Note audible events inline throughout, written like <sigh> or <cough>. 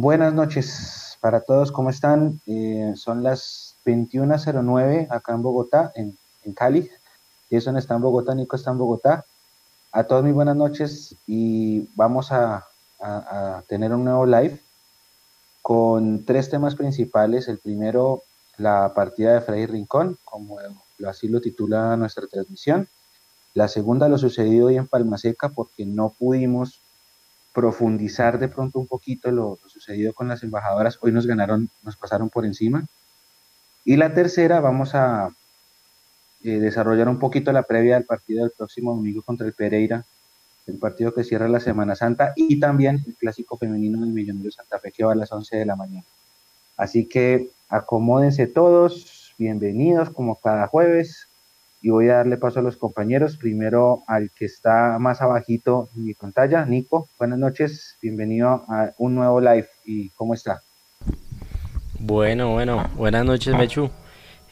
Buenas noches para todos, ¿cómo están? Eh, son las 21.09 acá en Bogotá, en, Cali. Jason está en Bogotá, Nico está en Bogotá. A todos muy buenas noches y vamos a, tener un nuevo live con tres temas principales. El primero, la partida de Freddy Rincón, como así lo titula nuestra transmisión. La segunda, lo sucedido hoy en Palmaseca, porque no pudimos profundizar de pronto un poquito lo, sucedido con las embajadoras. Hoy nos ganaron, nos pasaron por encima. Y la tercera, vamos a eh, desarrollar un poquito la previa del partido del próximo domingo contra el Pereira, el partido que cierra la Semana Santa, y también el clásico femenino del Millonario Santa Fe que va a las 11 de la mañana. Así que acomódense todos, bienvenidos como cada jueves y voy a darle paso a los compañeros. Primero al que está más abajito en mi pantalla, Nico. Buenas noches, bienvenido a un nuevo live. ¿Y cómo está? Bueno, bueno, buenas noches, Mechu.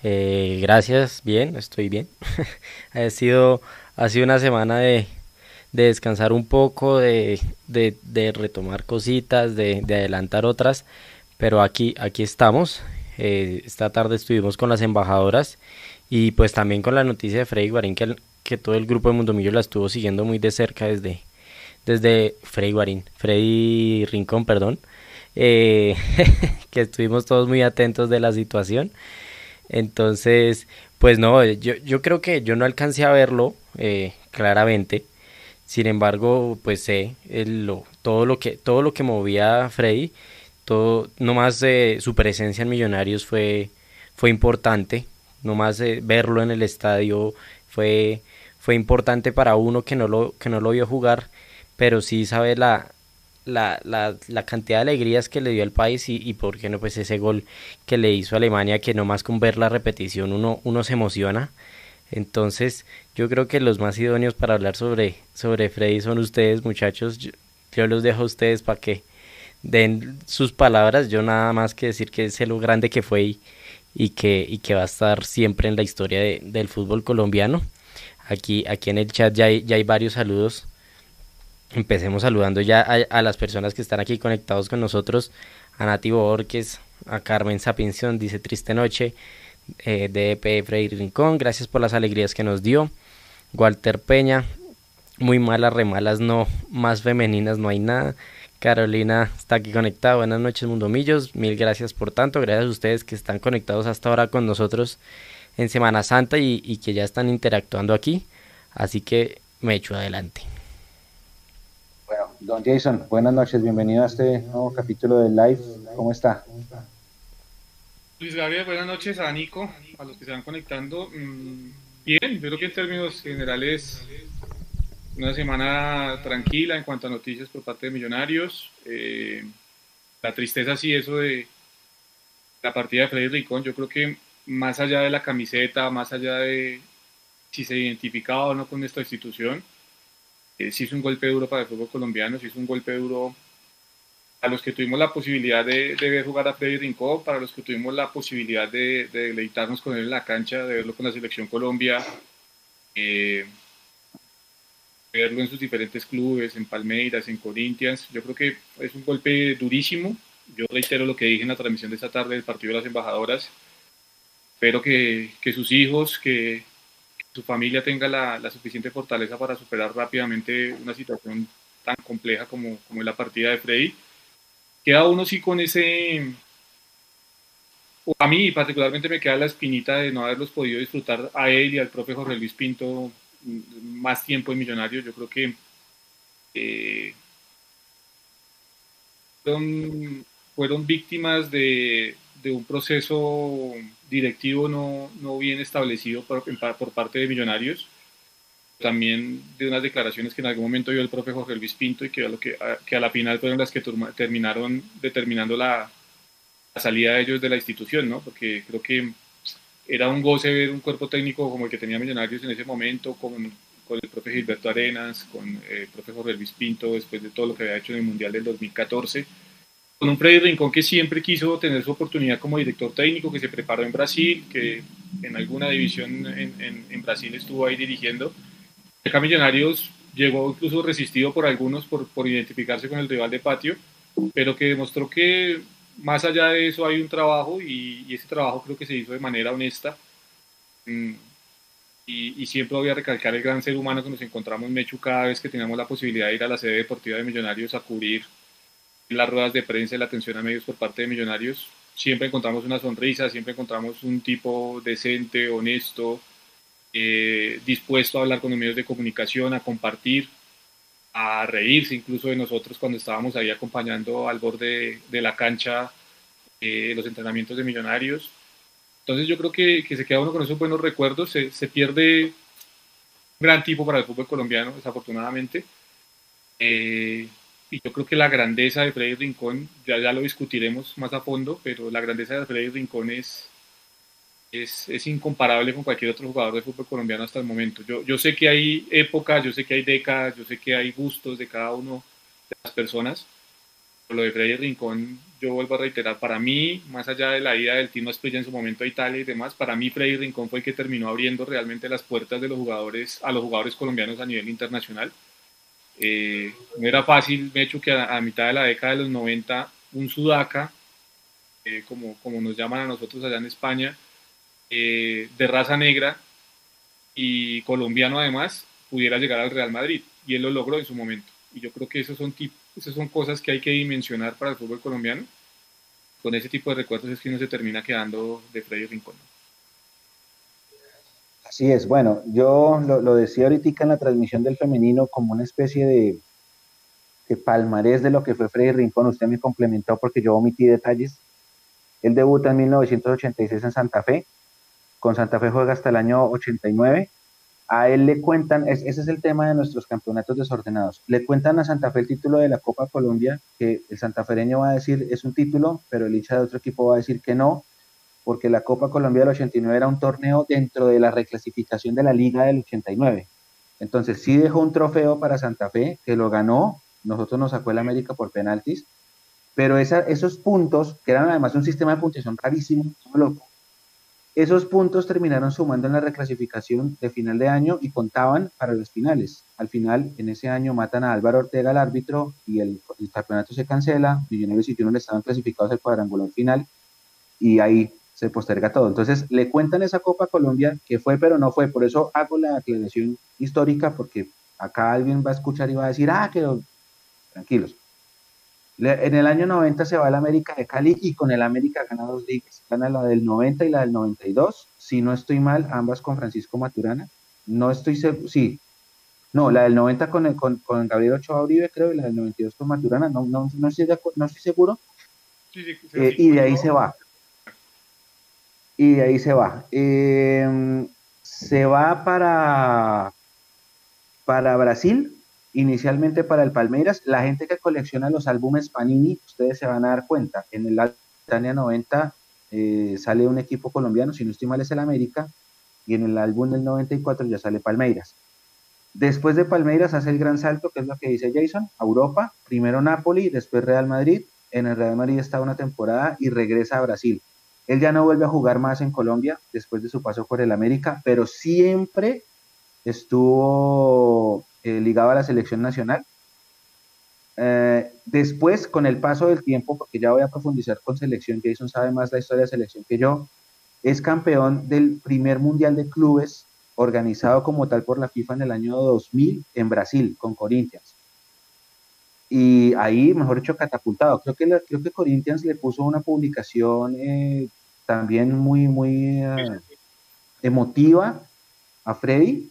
Eh, gracias, bien, estoy bien. <laughs> ha, sido, ha sido una semana de, descansar un poco, de, retomar cositas, de, adelantar otras, pero aquí, aquí estamos. Eh, esta tarde estuvimos con las embajadoras y pues también con la noticia de Freddy Guarín, que, todo el grupo de Mundo Millo la estuvo siguiendo muy de cerca desde, desde Freddy Guarín, Freddy Rincón, perdón, eh, <laughs> que estuvimos todos muy atentos de la situación. Entonces, pues no, yo, yo creo que yo no alcancé a verlo eh, claramente. Sin embargo, pues sé lo, todo, lo que, todo lo que movía a Freddy, todo, nomás de su presencia en Millonarios fue, fue importante nomás eh, verlo en el estadio fue, fue importante para uno que no, lo, que no lo vio jugar, pero sí sabe la, la, la, cantidad de alegrías que le dio al país y, y por qué no, pues ese gol que le hizo a Alemania, que nomás con ver la repetición uno, uno se emociona. Entonces, yo creo que los más idóneos para hablar sobre, sobre Freddy son ustedes, muchachos. Yo, yo los dejo a ustedes para que den sus palabras. Yo nada más que decir que sé lo grande que fue y, y que, y que va a estar siempre en la historia del fútbol colombiano. Aquí, aquí en el chat ya hay, ya hay varios saludos. Empecemos saludando ya a, las personas que están aquí conectados con nosotros. A Nativo Borges, a Carmen Sapinción, dice Triste Noche, eh, DP Freddy Rincón, gracias por las alegrías que nos dio. Walter Peña, muy malas, remalas, no, más femeninas no hay nada. Carolina está aquí conectada. Buenas noches, Mundo Millos. Mil gracias por tanto. Gracias a ustedes que están conectados hasta ahora con nosotros en Semana Santa y, que ya están interactuando aquí. Así que me echo adelante. Bueno, don Jason, buenas noches. Bienvenido a este nuevo capítulo de Live. ¿Cómo está? Luis Gabriel, buenas noches a Nico, a los que se van conectando. Mm, bien, yo creo que en términos generales una semana tranquila en cuanto a noticias por parte de Millonarios. Eh, la tristeza sí, eso de la partida de Freddy Rincón, yo creo que más allá de la camiseta, más allá de si se identificaba o no con esta institución, eh, sí es un golpe duro para el fútbol colombiano, sí es un golpe duro a los que tuvimos la posibilidad de, ver jugar a Freddy Rincón, para los que tuvimos la posibilidad de, deleitarnos con él en la cancha, de verlo con la selección Colombia. Eh, verlo en sus diferentes clubes, en Palmeiras, en Corinthians. Yo creo que es un golpe durísimo. Yo reitero lo que dije en la transmisión de esta tarde del partido de las embajadoras. Espero que, que sus hijos, que, su familia tenga la, la, suficiente fortaleza para superar rápidamente una situación tan compleja como, como la partida de Freddy. Queda uno sí con ese... A mí particularmente me queda la espinita de no haberlos podido disfrutar a él y al propio Jorge Luis Pinto más tiempo en Millonarios. Yo creo que eh, fueron, víctimas de, un proceso directivo no, no bien establecido por, por, parte de Millonarios. También de unas declaraciones que en algún momento dio el profe Jorge Luis Pinto y que a, lo que, que a la final fueron las que terminaron determinando la, la salida de ellos de la institución, ¿no? Porque creo que era un goce ver un cuerpo técnico como el que tenía Millonarios en ese momento, con, con el profe Gilberto Arenas, con el profe Jorge Luis Pinto, después de todo lo que había hecho en el Mundial del 2014, con un Freddy Rincón que siempre quiso tener su oportunidad como director técnico, que se preparó en Brasil, que en alguna división en, en, Brasil estuvo ahí dirigiendo. Acá Millonarios llegó incluso resistido por algunos por, por identificarse con el rival de patio, pero que demostró que más allá de eso hay un trabajo y, ese trabajo creo que se hizo de manera honesta. Mm, y, siempre voy a recalcar el gran ser humano que nos encontramos en Mechu cada vez que teníamos la posibilidad de ir a la sede deportiva de Millonarios a cubrir las ruedas de prensa y la atención a medios por parte de Millonarios. Siempre encontramos una sonrisa, siempre encontramos un tipo decente, honesto, eh, dispuesto a hablar con los medios de comunicación, a compartir, a reírse incluso de nosotros cuando estábamos ahí acompañando al borde de, la cancha eh, los entrenamientos de Millonarios entonces yo creo que, que, se queda uno con esos buenos recuerdos, se, se, pierde un gran tipo para el fútbol colombiano, desafortunadamente. Eh, y yo creo que la grandeza de Freddy Rincón, ya, ya lo discutiremos más a fondo, pero la grandeza de Freddy Rincón es, es, es, incomparable con cualquier otro jugador de fútbol colombiano hasta el momento. Yo, yo sé que hay épocas, yo sé que hay décadas, yo sé que hay gustos de cada uno de las personas, lo de Freddy Rincón, yo vuelvo a reiterar, para mí, más allá de la ida del Tino Esprilla en su momento a Italia y demás, para mí Freddy Rincón fue el que terminó abriendo realmente las puertas de los jugadores, a los jugadores colombianos a nivel internacional. Eh, no era fácil, he hecho que a, mitad de la década de los 90, un sudaca, eh, como, como nos llaman a nosotros allá en España, eh, de raza negra y colombiano además, pudiera llegar al Real Madrid. Y él lo logró en su momento. Y yo creo que esos son esas son cosas que hay que dimensionar para el fútbol colombiano. Con ese tipo de recuerdos es que uno se termina quedando de Freddy Rincón. Así es, bueno, yo lo, decía ahorita en la transmisión del femenino como una especie de, de palmarés de lo que fue Freddy Rincón. Usted me complementó porque yo omití detalles. Él debuta en 1986 en Santa Fe. Con Santa Fe juega hasta el año 89 a él le cuentan, ese es el tema de nuestros campeonatos desordenados, le cuentan a Santa Fe el título de la Copa Colombia, que el santafereño va a decir es un título, pero el hincha de otro equipo va a decir que no, porque la Copa Colombia del 89 era un torneo dentro de la reclasificación de la Liga del 89. Entonces sí dejó un trofeo para Santa Fe, que lo ganó, nosotros nos sacó el América por penaltis, pero esos puntos, que eran además un sistema de puntuación rarísimo, esos puntos terminaron sumando en la reclasificación de final de año y contaban para los finales. Al final, en ese año matan a Álvaro Ortega, el árbitro, y el, campeonato se cancela. Millonarios y Junior estaban clasificados al cuadrangular final y ahí se posterga todo. Entonces, le cuentan esa Copa Colombia que fue, pero no fue. Por eso hago la aclaración histórica, porque acá alguien va a escuchar y va a decir, ah, que tranquilos. En el año 90 se va al América de Cali y con el América gana dos ligas. Gana la del 90 y la del 92. Si no estoy mal, ambas con Francisco Maturana. No estoy seguro, sí. No, la del 90 con, con, Gabriel Ochoa Uribe, creo, y la del 92 con Maturana. No, no, no, estoy, no estoy seguro. Eh, y de ahí se va. Y de ahí se va. Eh, se va para, para Brasil inicialmente para el Palmeiras. La gente que colecciona los álbumes Panini, ustedes se van a dar cuenta, en el Tania 90 eh, sale un equipo colombiano, si no estoy mal es el América, y en el álbum del 94 ya sale Palmeiras. Después de Palmeiras hace el gran salto, que es lo que dice Jason, Europa, primero Napoli, después Real Madrid, en el Real Madrid está una temporada y regresa a Brasil. Él ya no vuelve a jugar más en Colombia después de su paso por el América, pero siempre estuvo eh, ligado a la selección nacional. Eh, después, con el paso del tiempo, porque ya voy a profundizar con selección, Jason sabe más la historia de selección que yo, es campeón del primer mundial de clubes organizado como tal por la FIFA en el año 2000 en Brasil, con Corinthians. Y ahí, mejor dicho, catapultado. Creo que, creo que Corinthians le puso una publicación eh, también muy, muy emotiva a Freddy.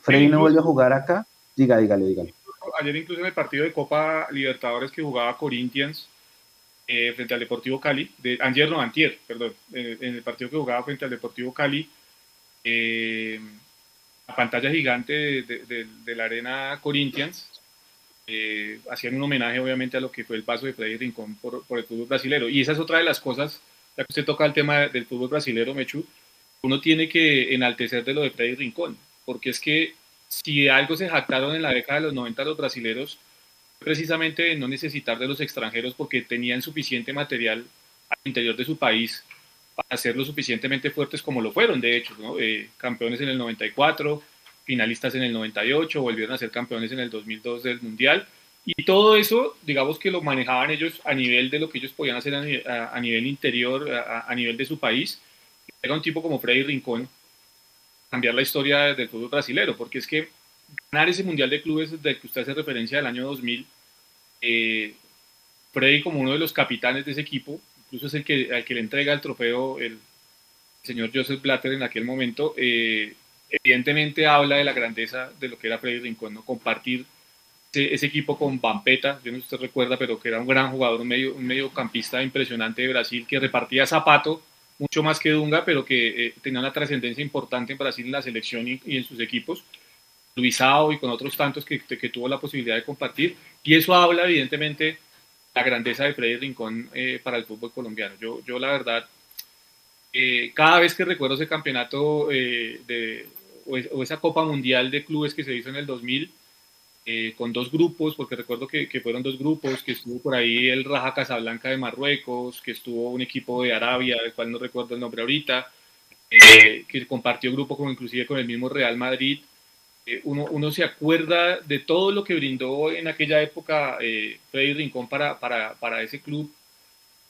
Freddy no vuelve a jugar acá Diga, dígale, dígale. Ayer incluso en el partido de Copa Libertadores que jugaba Corinthians eh, frente al Deportivo Cali, de, ayer no, antier, perdón, en, el partido que jugaba frente al Deportivo Cali, eh, la pantalla gigante de, la arena Corinthians, eh, hacían un homenaje obviamente a lo que fue el paso de Freddy Rincón por, por, el fútbol brasilero. Y esa es otra de las cosas, ya que usted toca el tema del fútbol brasilero, Mechu, uno tiene que enaltecer de lo de Freddy Rincón, porque es que si algo se jactaron en la década de los 90 los brasileros, precisamente no necesitar de los extranjeros porque tenían suficiente material al interior de su país para ser lo suficientemente fuertes como lo fueron, de hecho, eh, campeones en el 94, finalistas en el 98, volvieron a ser campeones en el 2002 del Mundial Y todo eso, digamos que lo manejaban ellos a nivel de lo que ellos podían hacer a, nivel, interior, a, nivel de su país. Era un tipo como Freddy Rincón, cambiar la historia del fútbol brasilero, porque es que ganar ese Mundial de Clubes del que usted hace referencia del año 2000, eh, Freddy como uno de los capitanes de ese equipo, incluso es el que, al que le entrega el trofeo el señor Joseph Blatter en aquel momento, eh, evidentemente habla de la grandeza de lo que era Freddy Rincón, ¿no? compartir ese, equipo con Vampeta, yo no sé si usted recuerda, pero que era un gran jugador, un, medio, un mediocampista impresionante de Brasil, que repartía zapato, mucho más que Dunga, pero que eh, tenía una trascendencia importante en Brasil en la selección y, en sus equipos. Luisao y con otros tantos que, que, tuvo la posibilidad de compartir. Y eso habla, evidentemente, la grandeza de Freddy Rincón eh, para el fútbol colombiano. Yo, yo la verdad, eh, cada vez que recuerdo ese campeonato de, o, esa Copa Mundial de Clubes que se hizo en el 2000, eh, con dos grupos, porque recuerdo que, que, fueron dos grupos, que estuvo por ahí el Raja Casablanca de Marruecos, que estuvo un equipo de Arabia, del cual no recuerdo el nombre ahorita, eh, que compartió grupo con, inclusive con el mismo Real Madrid. Eh, uno, uno, se acuerda de todo lo que brindó en aquella época Freddy Rincón para, para, para ese club,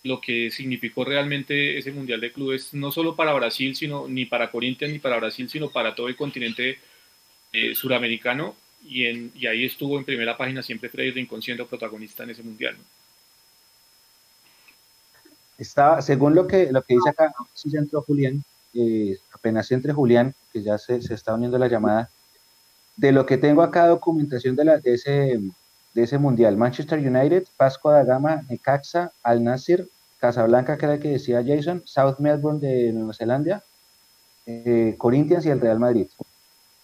lo que significó realmente ese Mundial de Clubes, no solo para Brasil, sino ni para Corinthians ni para Brasil, sino para todo el continente suramericano y, ahí estuvo en primera página siempre Freddy Rincón siendo protagonista en ese mundial. Estaba, según lo que, lo que dice acá, si ya entró Julián, eh, apenas entre Julián, que ya se, se, está uniendo la llamada, de lo que tengo acá documentación de, la, de, ese, de ese mundial, Manchester United, Pasco da Gama, Necaxa, Al Nasir, Casablanca, que era el que decía Jason, South Melbourne de Nueva Zelanda, eh, Corinthians y el Real Madrid.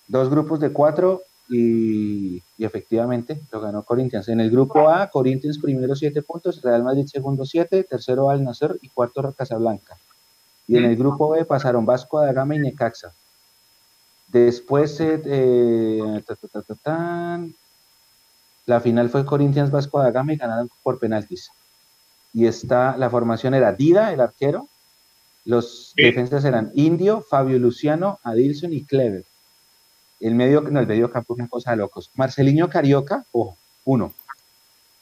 Dos grupos de cuatro, y, efectivamente lo ganó Corinthians. En el grupo A, Corinthians primero 7 puntos, Real Madrid segundo 7, tercero Al Nasser y cuarto Casablanca. Y en el grupo B pasaron Vasco da Gama y Necaxa. Después, eh, eh la final fue Corinthians Vasco da Gama y ganaron por penaltis. Y está, la formación era Dida, el arquero. Los defensas eran Indio, Fabio Luciano, Adilson y Clever. El medio, no, el medio campo es una cosa de locos. Marcelinho Carioca, ojo, uno.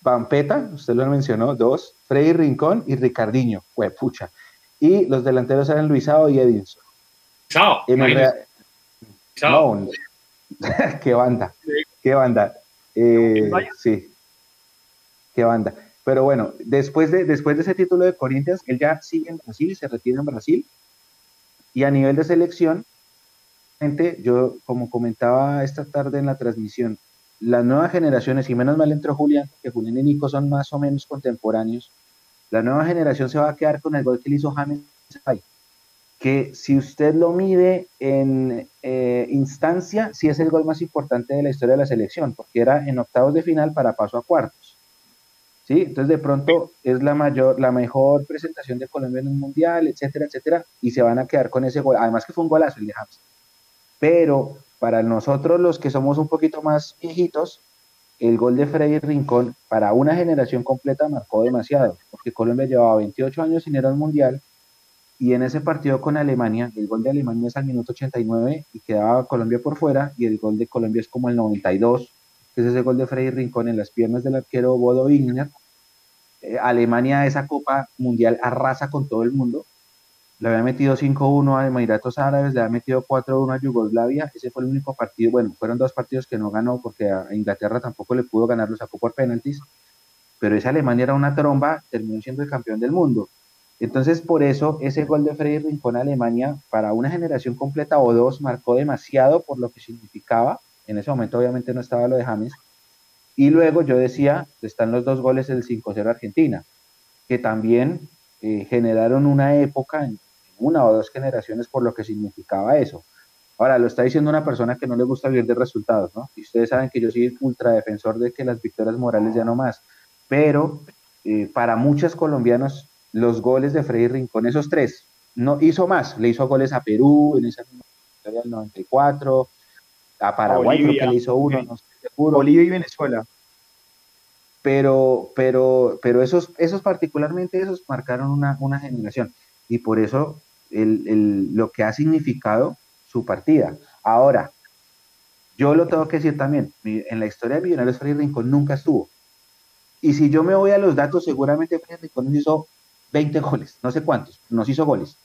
Pampeta, usted lo mencionó, dos. Freddy Rincón y Ricardiño, fue pucha. Y los delanteros eran Luisao y Edinson. Chao. No, <laughs> qué banda, qué banda. Eh, sí, qué banda. Pero bueno, después de, después de ese título de Corinthians, él ya sigue en Brasil, se retira en Brasil. Y a nivel de selección, yo, como comentaba esta tarde en la transmisión, las nuevas generaciones, y menos mal entró Julián, que Julián y Nico son más o menos contemporáneos, la nueva generación se va a quedar con el gol que le hizo James que si usted lo mide en eh, instancia, sí es el gol más importante de la historia de la selección, porque era en octavos de final para paso a cuartos. ¿Sí? Entonces de pronto es la mayor, la mejor presentación de Colombia en un mundial, etcétera, etcétera, y se van a quedar con ese gol. Además que fue un golazo el de James pero para nosotros los que somos un poquito más viejitos, el gol de Freddy Rincón para una generación completa marcó demasiado, porque Colombia llevaba 28 años sin ir al Mundial y en ese partido con Alemania, el gol de Alemania es al minuto 89 y quedaba Colombia por fuera y el gol de Colombia es como el 92, que es ese gol de Freddy Rincón en las piernas del arquero Bodo Wigner. Eh, Alemania esa Copa Mundial arrasa con todo el mundo le había metido 5-1 a Emiratos Árabes, le había metido 4-1 a Yugoslavia, ese fue el único partido, bueno, fueron dos partidos que no ganó porque a Inglaterra tampoco le pudo ganar, lo sacó por penaltis, pero esa Alemania era una tromba, terminó siendo el campeón del mundo. Entonces, por eso, ese gol de Freddy Rincón a Alemania, para una generación completa o dos, marcó demasiado por lo que significaba. En ese momento, obviamente, no estaba lo de James. Y luego yo decía, están los dos goles del 5-0 Argentina, que también eh, generaron una época en, una o dos generaciones por lo que significaba eso. Ahora, lo está diciendo una persona que no le gusta vivir de resultados, ¿no? Y ustedes saben que yo soy ultra defensor de que las victorias morales ya no más. Pero eh, para muchos colombianos, los goles de Freddy Rincón, esos tres, no hizo más. Le hizo goles a Perú en esa historia del 94, a Paraguay creo que le hizo uno, no Bolivia y Venezuela. Pero, pero, pero esos, esos particularmente, esos marcaron una, una generación. Y por eso lo que ha significado su partida. Ahora, yo lo tengo que decir también, en la historia de Millonarios Freddy Rincón nunca estuvo. Y si yo me voy a los datos, seguramente Freddy Rincón hizo 20 goles, no sé cuántos, nos hizo goles.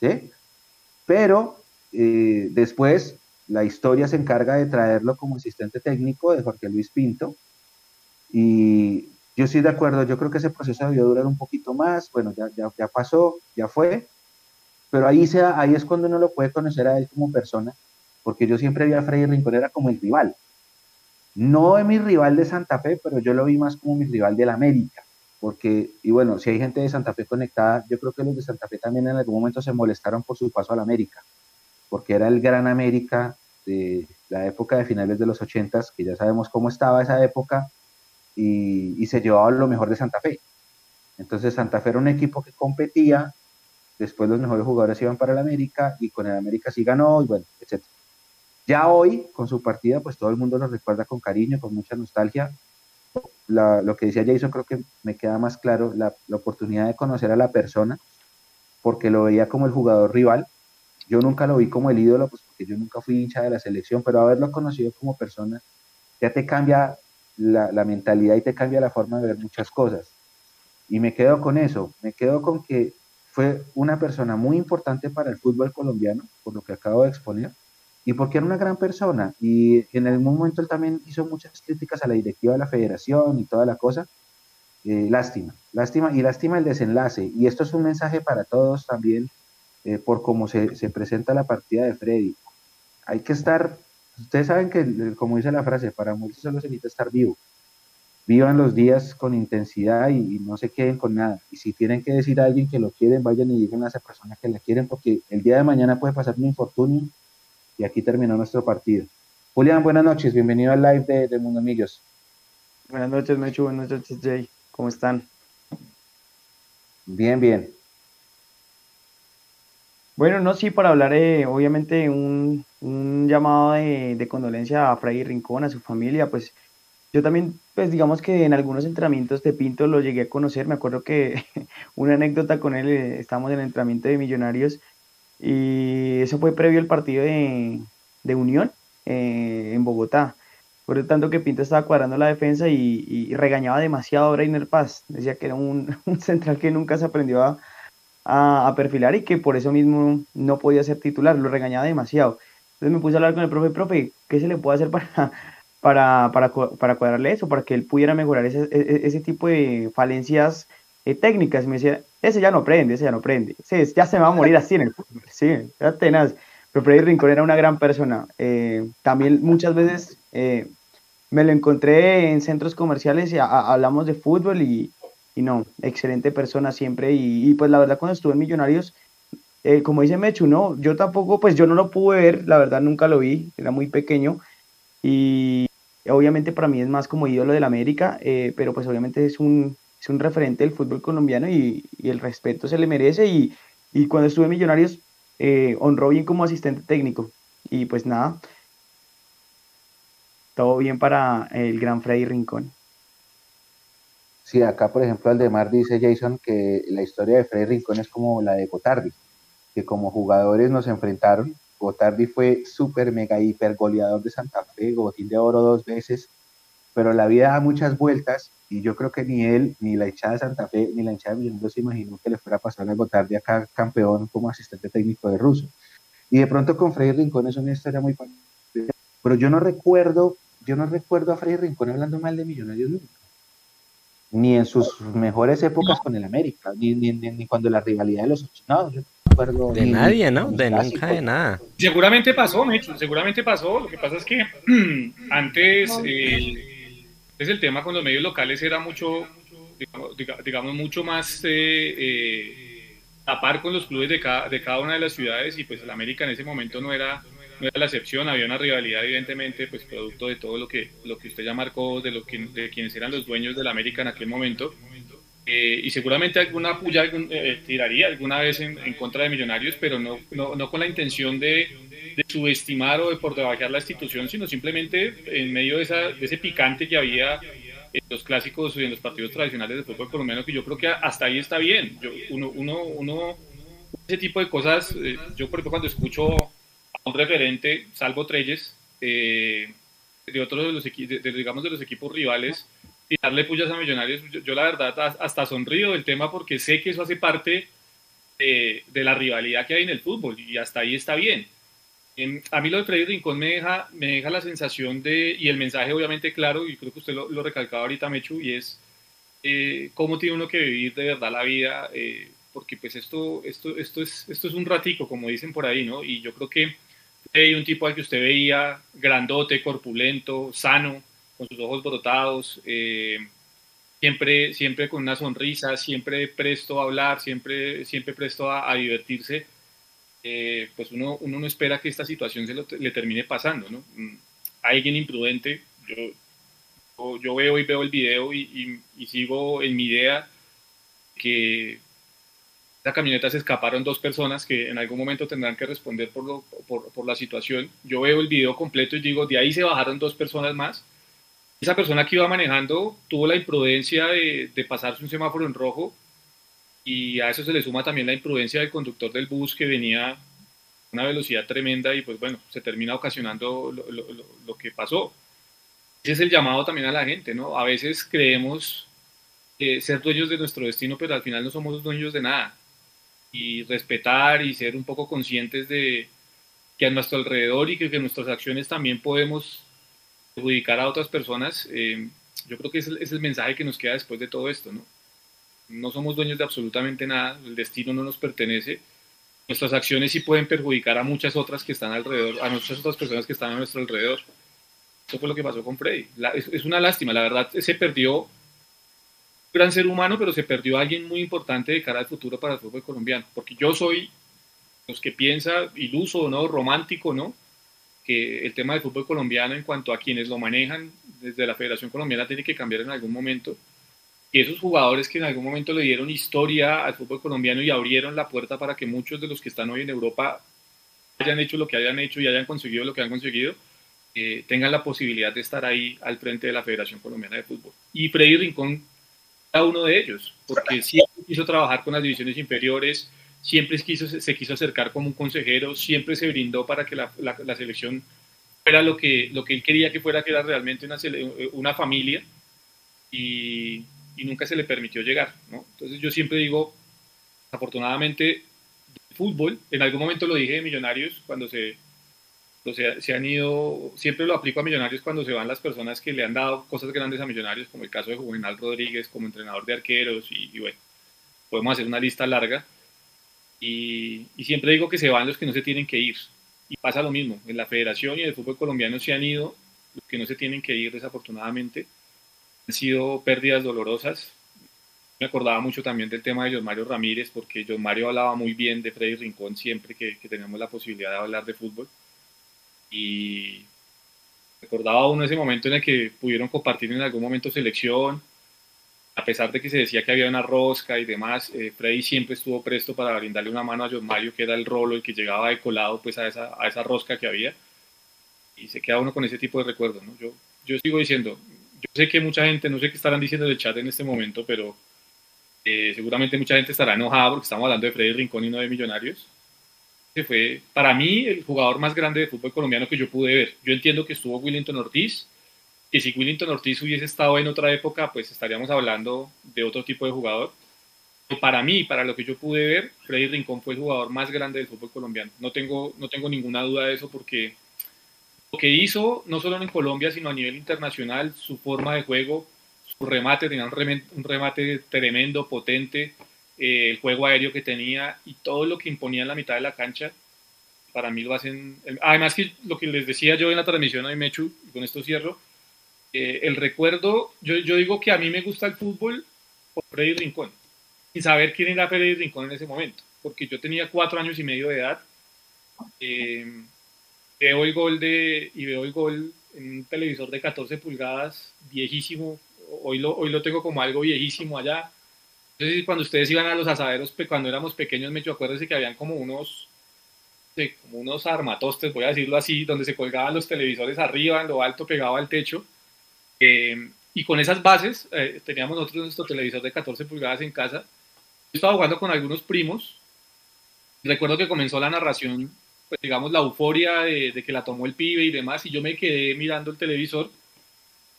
¿sí? Pero eh, después la historia se encarga de traerlo como asistente técnico de Jorge Luis Pinto. Y yo estoy de acuerdo, yo creo que ese proceso debió durar un poquito más. Bueno, ya, ya, ya pasó, ya fue. Pero ahí, sea, ahí es cuando uno lo puede conocer a él como persona, porque yo siempre vi a Freddy Rincón era como el rival. No es mi rival de Santa Fe, pero yo lo vi más como mi rival del América. Porque, y bueno, si hay gente de Santa Fe conectada, yo creo que los de Santa Fe también en algún momento se molestaron por su paso al América, porque era el gran América de la época de finales de los ochentas, que ya sabemos cómo estaba esa época, y, y se llevaba lo mejor de Santa Fe. Entonces Santa Fe era un equipo que competía, después los mejores jugadores iban para el América, y con el América sí ganó, y bueno, etcétera. Ya hoy, con su partida, pues todo el mundo lo recuerda con cariño, con mucha nostalgia. lo que decía Jason creo que me queda más claro, la, oportunidad de conocer a la persona, porque lo veía como el jugador rival. Yo nunca lo vi como el ídolo, pues porque yo nunca fui hincha de la selección, pero haberlo conocido como persona ya te cambia la, la mentalidad y te cambia la forma de ver muchas cosas. Y me quedo con eso, me quedo con que fue una persona muy importante para el fútbol colombiano, por lo que acabo de exponer, y porque era una gran persona. Y en algún momento él también hizo muchas críticas a la directiva de la federación y toda la cosa. Eh, lástima, lástima y lástima el desenlace. Y esto es un mensaje para todos también eh, por cómo se, se, presenta la partida de Freddy. Hay que estar, ustedes saben que, como dice la frase, para morir solo se necesita estar vivo. Vivan los días con intensidad y, y, no se queden con nada. Y si tienen que decir a alguien que lo quieren, vayan y digan a esa persona que la quieren, porque el día de mañana puede pasar un infortunio y aquí terminó nuestro partido. Julián, buenas noches, bienvenido al live de, de Mundo Amigos. Buenas noches, Mechu, buenas noches, Jay. ¿Cómo están? Bien, bien. Bueno, no, sí, para hablar, eh, obviamente, un, un llamado de, de, condolencia a Freddy Rincón, a su familia, pues yo también, pues digamos que en algunos entrenamientos de Pinto lo llegué a conocer, me acuerdo que <laughs> una anécdota con él, eh, estábamos en el entrenamiento de Millonarios y eso fue previo al partido de, de Unión eh, en Bogotá. Por lo tanto que Pinto estaba cuadrando la defensa y, y regañaba demasiado a Breiner Paz. Decía que era un, <laughs> un central que nunca se aprendió a, a, a, perfilar y que por eso mismo no podía ser titular. Lo regañaba demasiado. Entonces me puse a hablar con el profe, profe, ¿qué se le puede hacer para, para, para, para cuadrarle eso? Para que él pudiera mejorar ese, ese, ese tipo de falencias eh, técnicas. Y me decía, ese ya no prende, ese ya no prende. Ese ya se me va a morir así en el fútbol. Sí, era tenaz. Pero Freddy Rincón era una gran persona. Eh, también muchas veces eh, me lo encontré en centros comerciales y a, a, hablamos de fútbol y, y, no, excelente persona siempre. Y, y, pues la verdad cuando estuve en Millonarios, eh, como dice Mechu, no, yo tampoco, pues yo no lo pude ver, la verdad nunca lo vi, era muy pequeño. Y obviamente para mí es más como ídolo del América, eh, pero pues obviamente es un, es un referente del fútbol colombiano y, el respeto se le merece. Y, y cuando estuve en Millonarios, eh, honró bien como asistente técnico. Y pues nada, todo bien para el gran Freddy Rincón. Sí, acá por ejemplo Aldemar dice Jason que la historia de Freddy Rincón es como la de Gotardi, que como jugadores nos enfrentaron. Gotardi fue súper, mega, hiper goleador de Santa Fe, botín de oro dos veces, pero la vida da muchas vueltas y yo creo que ni él, ni la hinchada de Santa Fe, ni la hinchada de Millonarios se imaginó que le fuera a pasar a Gotardi acá campeón como asistente técnico de Russo. Y de pronto con Freddy Rincón es una historia muy pero yo no recuerdo, yo no recuerdo a Freddy Rincón hablando mal de Millonarios nunca. Ni en sus mejores épocas con el América, ni, cuando la rivalidad de los ocho. No, De nadie, ¿no? De nunca, de nada. Seguramente pasó, Mecho, seguramente pasó. Lo que pasa es que <clears throat> antes. Eh, es el tema con los medios locales era mucho, digamos, digamos mucho más eh, eh, tapar con los clubes de cada, de cada una de las ciudades y pues el América en ese momento no era, no era la excepción, había una rivalidad evidentemente pues producto de todo lo que, lo que usted ya marcó, de, lo que, de quienes eran los dueños del América en aquel momento. Eh, y seguramente alguna puya eh, tiraría alguna vez en, contra de Millonarios, pero no, no, no con la intención de, de subestimar o de por debajar la institución, sino simplemente en medio de, esa, de ese picante que había en los clásicos y en los partidos tradicionales del fútbol colombiano, que yo creo que hasta ahí está bien. Yo, uno, uno, uno, ese tipo de cosas, eh, yo por ejemplo cuando escucho a un referente, salvo Treyes, eh, de otros de los, de, de, digamos, de los equipos rivales, darle pullas a Millonarios, yo, la verdad hasta sonrío del tema porque sé que eso hace parte de, la rivalidad que hay en el fútbol y hasta ahí está bien. a mí lo de Freddy Rincón me deja, me deja la sensación de, y el mensaje obviamente claro, y creo que usted lo, lo recalcaba ahorita, Mechu, y es eh, cómo tiene uno que vivir de verdad la vida, eh, porque pues esto, esto, esto, es, esto es un ratico, como dicen por ahí, ¿no? Y yo creo que hay un tipo al que usted veía grandote, corpulento, sano, con sus ojos brotados, eh, siempre, siempre con una sonrisa, siempre presto a hablar, siempre, siempre presto a, divertirse, eh, pues uno, uno no espera que esta situación se le termine pasando, ¿no? Mm, alguien imprudente, yo, yo veo y veo el video y, y, sigo en mi idea que la camioneta se escaparon dos personas que en algún momento tendrán que responder por, lo, por, por, la situación. Yo veo el video completo y digo, de ahí se bajaron dos personas más esa persona que iba manejando tuvo la imprudencia de, pasarse un semáforo en rojo y a eso se le suma también la imprudencia del conductor del bus que venía a una velocidad tremenda y pues bueno, se termina ocasionando lo, que pasó. Ese es el llamado también a la gente, ¿no? A veces creemos ser dueños de nuestro destino, pero al final no somos dueños de nada. Y respetar y ser un poco conscientes de que a nuestro alrededor y que nuestras acciones también podemos perjudicar a otras personas, eh, yo creo que es el, es el, mensaje que nos queda después de todo esto, ¿no? No somos dueños de absolutamente nada, el destino no nos pertenece, nuestras acciones sí pueden perjudicar a muchas otras que están alrededor, a muchas otras personas que están a nuestro alrededor. Eso fue lo que pasó con Freddy. es, es, una lástima, la verdad, se perdió un gran ser humano, pero se perdió alguien muy importante de cara al futuro para el fútbol colombiano, porque yo soy los que piensa iluso, ¿no? Romántico, ¿no? Que el tema del fútbol colombiano en cuanto a quienes lo manejan desde la Federación Colombiana tiene que cambiar en algún momento. Y esos jugadores que en algún momento le dieron historia al fútbol colombiano y abrieron la puerta para que muchos de los que están hoy en Europa hayan hecho lo que hayan hecho y hayan conseguido lo que han conseguido, eh, tengan la posibilidad de estar ahí al frente de la Federación Colombiana de Fútbol. Y Freddy Rincón era uno de ellos, porque siempre quiso trabajar con las divisiones inferiores, siempre quiso, se quiso acercar como un consejero, siempre se brindó para que la, la, selección fuera lo que, lo que él quería que fuera, que era realmente una, una familia, y, y, nunca se le permitió llegar. ¿no? Entonces yo siempre digo, afortunadamente, fútbol, en algún momento lo dije de Millonarios, cuando se, se, se, han ido, siempre lo aplico a Millonarios cuando se van las personas que le han dado cosas grandes a Millonarios, como el caso de Juvenal Rodríguez como entrenador de arqueros, y, y bueno, podemos hacer una lista larga y, siempre digo que se van los que no se tienen que ir. Y pasa lo mismo, en la federación y en el fútbol colombiano se han ido los que no se tienen que ir desafortunadamente. Han sido pérdidas dolorosas. Me acordaba mucho también del tema de John Mario Ramírez, porque John Mario hablaba muy bien de Freddy Rincón siempre que, que teníamos la posibilidad de hablar de fútbol. Y recordaba uno ese momento en el que pudieron compartir en algún momento selección, a pesar de que se decía que había una rosca y demás, eh, Freddy siempre estuvo presto para brindarle una mano a John Mario, que era el rolo y que llegaba de colado pues, a, esa, a esa rosca que había. Y se queda uno con ese tipo de recuerdos. Yo, yo sigo diciendo, yo sé que mucha gente, no sé qué estarán diciendo en el chat en este momento, pero eh, seguramente mucha gente estará enojada porque estamos hablando de Freddy Rincón y no de Millonarios. Que fue para mí el jugador más grande de fútbol colombiano que yo pude ver. Yo entiendo que estuvo Willington Ortiz, que si Willington Ortiz hubiese estado en otra época, pues estaríamos hablando de otro tipo de jugador. Pero para mí, para lo que yo pude ver, Freddy Rincón fue el jugador más grande del fútbol colombiano. No tengo, no tengo ninguna duda de eso porque lo que hizo, no solo en Colombia, sino a nivel internacional, su forma de juego, su remate, tenía un remate, tremendo, potente, eh, el juego aéreo que tenía y todo lo que imponía en la mitad de la cancha, para mí lo hacen. Además, que lo que les decía yo en la transmisión de Mechu, con esto cierro, eh, el recuerdo, yo, yo, digo que a mí me gusta el fútbol por Freddy Rincón, sin saber quién era Freddy Rincón en ese momento, porque yo tenía cuatro años y medio de edad, eh, veo el gol de, y veo el gol en un televisor de 14 pulgadas, viejísimo, hoy lo, hoy lo tengo como algo viejísimo allá. Entonces, cuando ustedes iban a los asaderos, cuando éramos pequeños, me acuérdense que habían como unos, como unos armatostes, voy a decirlo así, donde se colgaban los televisores arriba, en lo alto, pegado al techo, eh, y con esas bases, eh, teníamos nosotros nuestro televisor de 14 pulgadas en casa. Yo estaba jugando con algunos primos. Recuerdo que comenzó la narración, pues digamos, la euforia de, que la tomó el pibe y demás, y yo me quedé mirando el televisor.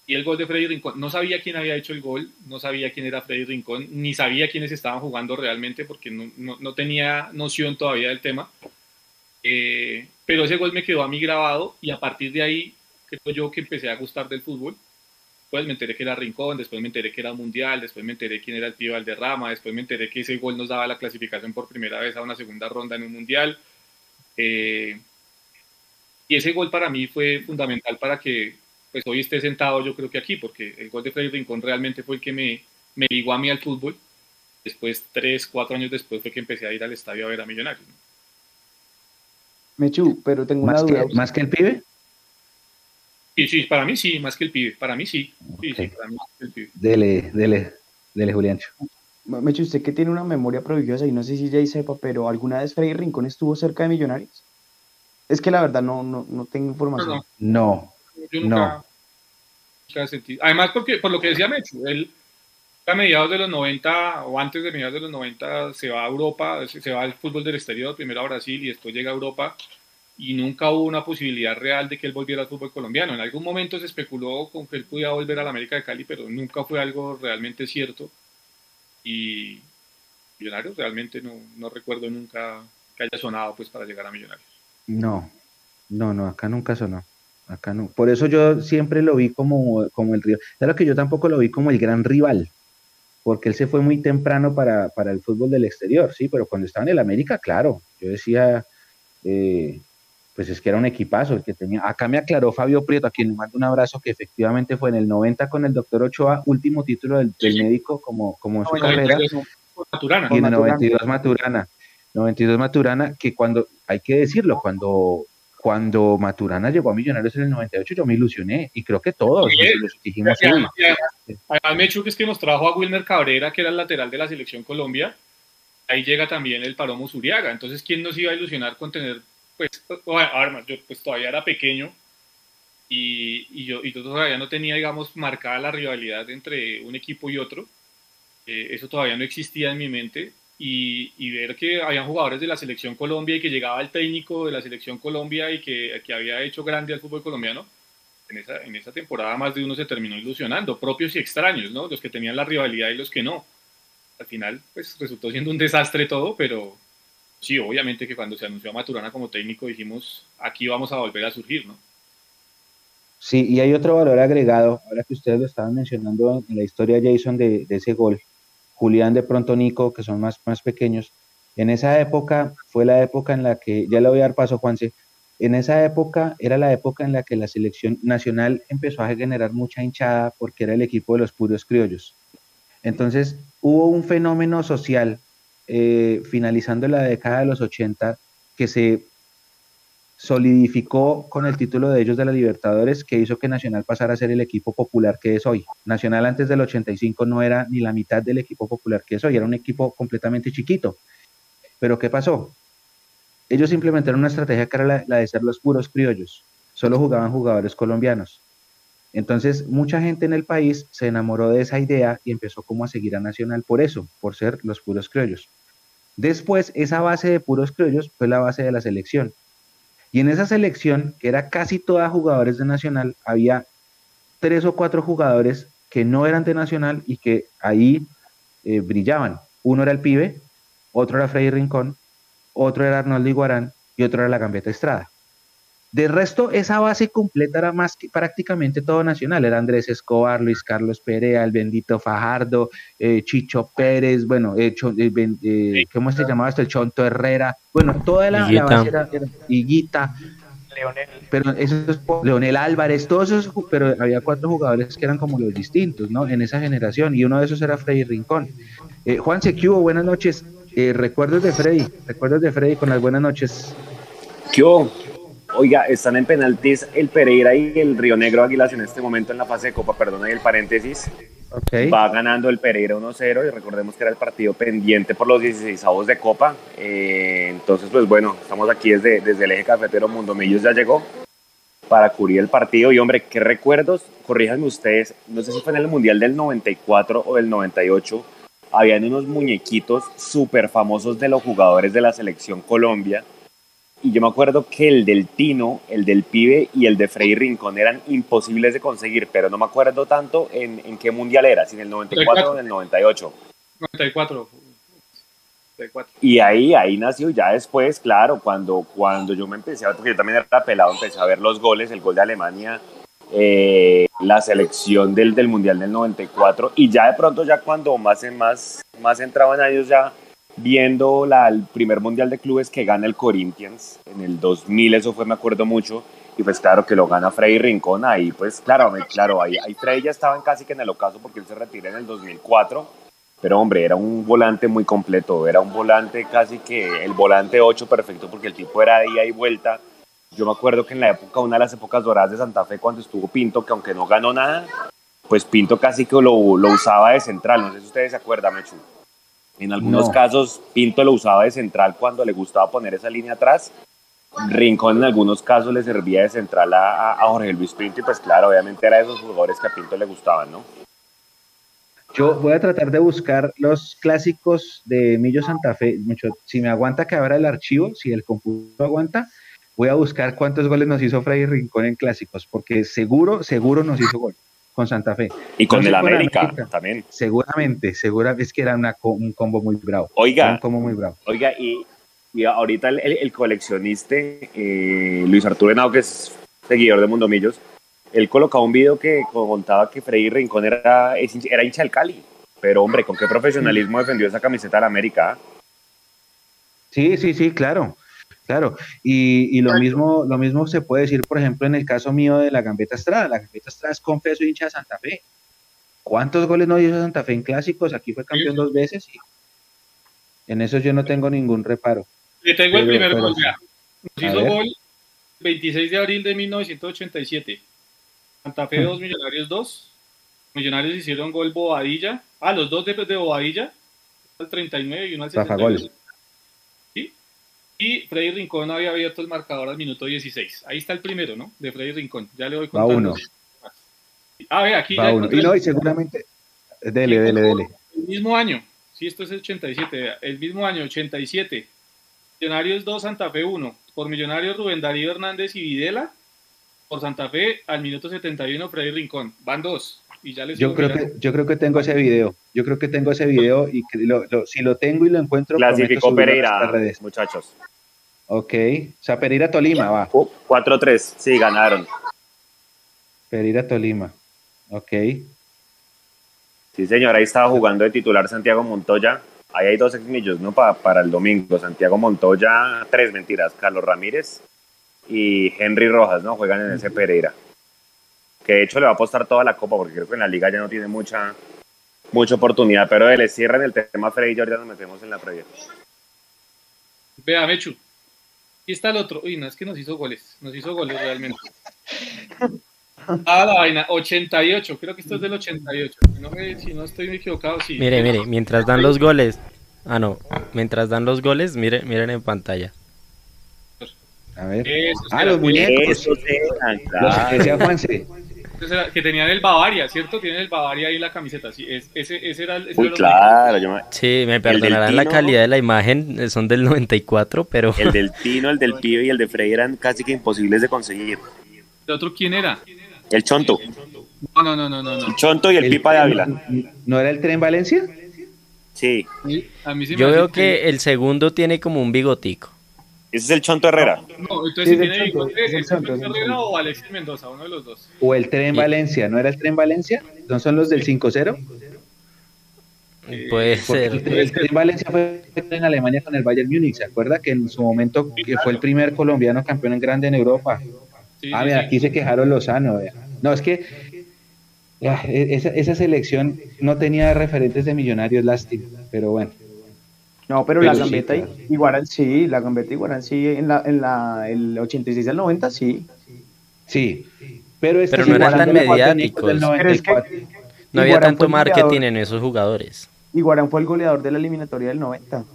y el gol de Freddy Rincón. No sabía quién había hecho el gol, no sabía quién era Freddy Rincón, ni sabía quiénes estaban jugando realmente porque no, no, tenía noción todavía del tema. Eh, pero ese gol me quedó a mí grabado y a partir de ahí creo yo que empecé a gustar del fútbol. Después me enteré que era Rincón, después me enteré que era Mundial, después me enteré quién era el tío Valderrama, después me enteré que ese gol nos daba la clasificación por primera vez a una segunda ronda en un Mundial. Eh, y ese gol para mí fue fundamental para que pues hoy esté sentado yo creo que aquí, porque el gol de Freddy Rincón realmente fue el que me, me ligó a mí al fútbol. Después, tres, cuatro años después, fue que empecé a ir al estadio a ver a Millonarios. Mechu, pero tengo una duda. ¿Más que el pibe? Sí, sí, para mí sí, más que el pibe. Para mí sí. sí, sí para mí el pibe. Dele, dele, dele, Juliancho. Mechu, usted que tiene una memoria prodigiosa y no sé si ya sepa, pero ¿alguna vez Freddy Rincón estuvo cerca de Millonarios? Es que la verdad no, no, no tengo información. No. Yo nunca, no. sentido. Además, porque, por lo que decía Mechu, él a mediados de los 90 o antes de mediados de los 90 se va a Europa, se va al fútbol del exterior, primero a Brasil y después llega a Europa y nunca hubo una posibilidad real de que él volviera al fútbol colombiano. En algún momento se especuló con que él pudiera volver a la América de Cali, pero nunca fue algo realmente cierto. Y Millonarios realmente no, no recuerdo nunca que haya sonado pues para llegar a Millonarios. No, no, no, acá nunca sonó. Acá no. Por eso yo siempre lo vi como, como el rival. Claro que yo tampoco lo vi como el gran rival, porque él se fue muy temprano para, para el fútbol del exterior, sí, pero cuando estaba en el América, claro, yo decía, eh, pues es que era un equipazo el que tenía. Acá me aclaró Fabio Prieto, a quien le mando un abrazo, que efectivamente fue en el 90 con el doctor Ochoa, último título del, médico como, como en su carrera. Maturana. Y en el 92 Maturana. 92 Maturana, que cuando, hay que decirlo, cuando cuando Maturana llegó a Millonarios en el 98, yo me ilusioné y creo que todos nos dijimos. Además, me hecho que es que nos trajo a Wilmer Cabrera, que era el lateral de la selección Colombia. Ahí llega también el Paromo Zuriaga. Entonces, ¿quién nos iba a ilusionar con tener, pues, armas? Yo pues todavía era pequeño y, y, yo, y yo todavía no tenía, digamos, marcada la rivalidad entre un equipo y otro. Eh, eso todavía no existía en mi mente y, ver que habían jugadores de la selección Colombia y que llegaba el técnico de la selección Colombia y que, que había hecho grande al fútbol colombiano, en esa, en esa temporada más de uno se terminó ilusionando, propios y extraños, ¿no? Los que tenían la rivalidad y los que no. Al final, pues resultó siendo un desastre todo, pero sí, obviamente que cuando se anunció a Maturana como técnico dijimos, aquí vamos a volver a surgir, ¿no? Sí, y hay otro valor agregado, ahora que ustedes lo estaban mencionando en la historia, Jason, de, ese gol. Julián, de pronto Nico, que son más, más pequeños. En esa época fue la época en la que, ya le voy a dar paso, Juanse, en esa época era la época en la que la selección nacional empezó a generar mucha hinchada porque era el equipo de los puros criollos. Entonces hubo un fenómeno social eh, finalizando la década de los 80 que se solidificó con el título de ellos de la Libertadores que hizo que Nacional pasara a ser el equipo popular que es hoy. Nacional antes del 85 no era ni la mitad del equipo popular que es hoy, era un equipo completamente chiquito. Pero ¿qué pasó? Ellos implementaron una estrategia que era la, de ser los puros criollos, solo jugaban jugadores colombianos. Entonces, mucha gente en el país se enamoró de esa idea y empezó como a seguir a Nacional por eso, por ser los puros criollos. Después, esa base de puros criollos fue la base de la selección. Y en esa selección, que era casi toda jugadores de Nacional, había tres o cuatro jugadores que no eran de Nacional y que ahí eh, brillaban. Uno era el pibe, otro era Freddy Rincón, otro era Arnoldo Iguarán y otro era la Gambeta Estrada. De resto, esa base completa era más que prácticamente todo nacional. Era Andrés Escobar, Luis Carlos Perea, el bendito Fajardo, eh, Chicho Pérez, bueno, eh, eh, ¿cómo se llamaba esto? El Chonto Herrera. Bueno, toda la, base era, Higuita. Leonel. Pero esos, Leonel Álvarez, todos esos, pero había cuatro jugadores que eran como los distintos, ¿no? En esa generación, y uno de esos era Freddy Rincón. Juan Secubo, buenas noches. recuerdos de Freddy, recuerdos de Freddy con las buenas noches. ¿Qué Oiga, están en penaltis el Pereira y el Río Negro Águilas en este momento en la fase de Copa, perdona y el paréntesis. Va ganando el Pereira 1-0 y recordemos que era el partido pendiente por los 16 avos de Copa. Eh, entonces, pues bueno, estamos aquí desde, desde el eje cafetero Mundomillos ya llegó para cubrir el partido. Y hombre, qué recuerdos, corríjanme ustedes, no sé si fue en el Mundial del 94 o del 98, habían unos muñequitos súper famosos de los jugadores de la selección Colombia y yo me acuerdo que el del Tino, el del Pibe y el de Frey Rincón eran imposibles de conseguir, pero no me acuerdo tanto en, en qué mundial era, si en el 94 o en el 98. 94. Y ahí, ahí nació ya después, claro, cuando, cuando yo me empecé a ver, porque yo también era pelado, empecé a ver los goles, el gol de Alemania, eh, la selección del, del Mundial del 94, y ya de pronto, ya cuando más, en más, más entraban años ya viendo la, el primer Mundial de Clubes que gana el Corinthians, en el 2000, eso fue, me acuerdo mucho, y pues claro que lo gana Freddy Rincón, ahí pues claro, claro, ahí, ahí Freddy ya estaba casi que en el ocaso porque él se retira en el 2004, pero hombre, era un volante muy completo, era un volante casi que el volante 8 perfecto porque el tipo era ida y vuelta. Yo me acuerdo que en la época, una de las épocas doradas de Santa Fe, cuando estuvo Pinto, que aunque no ganó nada, pues Pinto casi que lo, lo usaba de central. No sé si ustedes se acuerdan, Mechu. En algunos casos, Pinto lo usaba de central cuando le gustaba poner esa línea atrás. Rincón en algunos casos le servía de central a, a Jorge Luis Pinto y pues claro, obviamente era de esos jugadores que a Pinto le gustaban, ¿no? Yo voy a tratar de buscar los clásicos de Millo Santa Fe. Mucho, si me aguanta que abra el archivo, si el computador aguanta, voy a buscar cuántos goles nos hizo Freddy Rincón en clásicos, porque seguro, seguro nos hizo gol con Santa Fe. Y con el América, también. Seguramente, seguramente es que era un combo muy bravo. Oiga, un combo muy bravo. Oiga, y, y ahorita el, el, coleccionista eh, Luis Arturo Henao, que es seguidor de Mundomillos, él colocaba un video que contaba que Freddy Rincón era, era hincha del Cali. Pero hombre, ¿con qué profesionalismo defendió esa camiseta de la América? Sí, sí, sí, claro. Claro, y, y, lo mismo lo mismo se puede decir, por ejemplo, en el caso mío de la Gambeta Estrada. La Gambeta Estrada es confeso hincha de Santa Fe. ¿Cuántos goles no hizo Santa Fe en clásicos? Aquí fue campeón dos veces y en eso yo no tengo ningún reparo. Le tengo el primer gol, Nos hizo gol 26 de abril de 1987. Santa Fe 2, Millonarios 2. Millonarios hicieron gol Bobadilla. Ah, los dos de, de Bobadilla. Al 39 y uno al 69. Y Freddy Rincón había abierto el marcador al minuto 16. Ahí está el primero, ¿no? De Freddy Rincón. Ya le doy contando. Va uno. Ah, ve, aquí Va ya uno. Y no, y seguramente. Dele, dele, dele. El mismo año. Sí, esto es el 87. El mismo año, 87. Millonarios 2, Santa Fe 1. Por Millonarios Rubén Darío Hernández y Videla por Santa Fe al minuto 71 Freddy Rincón. Van dos. Y ya les yo creo que yo creo que tengo ese video. Yo creo que tengo ese video y si lo tengo y lo encuentro clasificó Pereira, muchachos. Ok, o sea, Pereira Tolima va. 4-3, sí, ganaron. Pereira Tolima. Ok. Sí, señor, ahí estaba jugando de titular Santiago Montoya. Ahí hay dos exmillos, ¿no? para para el domingo. Santiago Montoya, tres mentiras. Carlos Ramírez y Henry Rojas, ¿no? Juegan en ese Pereira. Que de hecho le va a apostar toda la copa porque creo que en la liga ya no tiene mucha, mucha oportunidad. Pero le cierran el tema Freddy y ahorita nos metemos en la previa. Vea, Mechu. Aquí está el otro. Uy, no, es que nos hizo goles. Nos hizo goles realmente. Ah, la vaina, 88, creo que esto es del 88. No me, si no estoy equivocado, sí. Mire, mire, mientras dan los goles. Ah, no, mientras dan los goles, miren, miren en pantalla. A ver. ah, los muñecos. Los que decía Juanse. Que tenían el Bavaria, ¿cierto? Tienen el Bavaria ahí en la camiseta. Sí, ese, ese era, ese Uy, claro. Yo me... Sí, me perdonarán la calidad de la imagen, eh, son del 94, pero... El del Tino, el del <laughs> Pibe y el de Frey eran casi que imposibles de conseguir. ¿El otro quién era? El Chonto. No, no, no, no. no. El Chonto y el, Pipa de Ávila. ¿No era el Tren Valencia? Sí. A mí sí Yo veo que el segundo tiene como un bigotico. Ese es el Chonto Herrera. No, entonces si tiene el Chonto, ¿es el Chonto Herrera o Alexis Mendoza? Uno de los dos. O el Tren Valencia, ¿no era el Tren Valencia? ¿No son los del 5-0? Puede ser. El, Tren Valencia fue en Alemania con el Bayern Múnich, ¿se acuerda? Que en su momento que fue el primer colombiano campeón en grande en Europa. Sí, ah, mira, aquí se quejaron Lozano. Vea. No, es que ya, e, esa, esa selección no tenía referentes de millonarios, lástima, pero bueno. No, pero, la gambeta sí, claro. sí, la gambeta igual sí, en la, en la, el 86 al 90 sí. Sí, pero, pero no eran tan mediáticos. no había tanto marketing en esos jugadores. Iguarán fue el goleador de la eliminatoria del 90.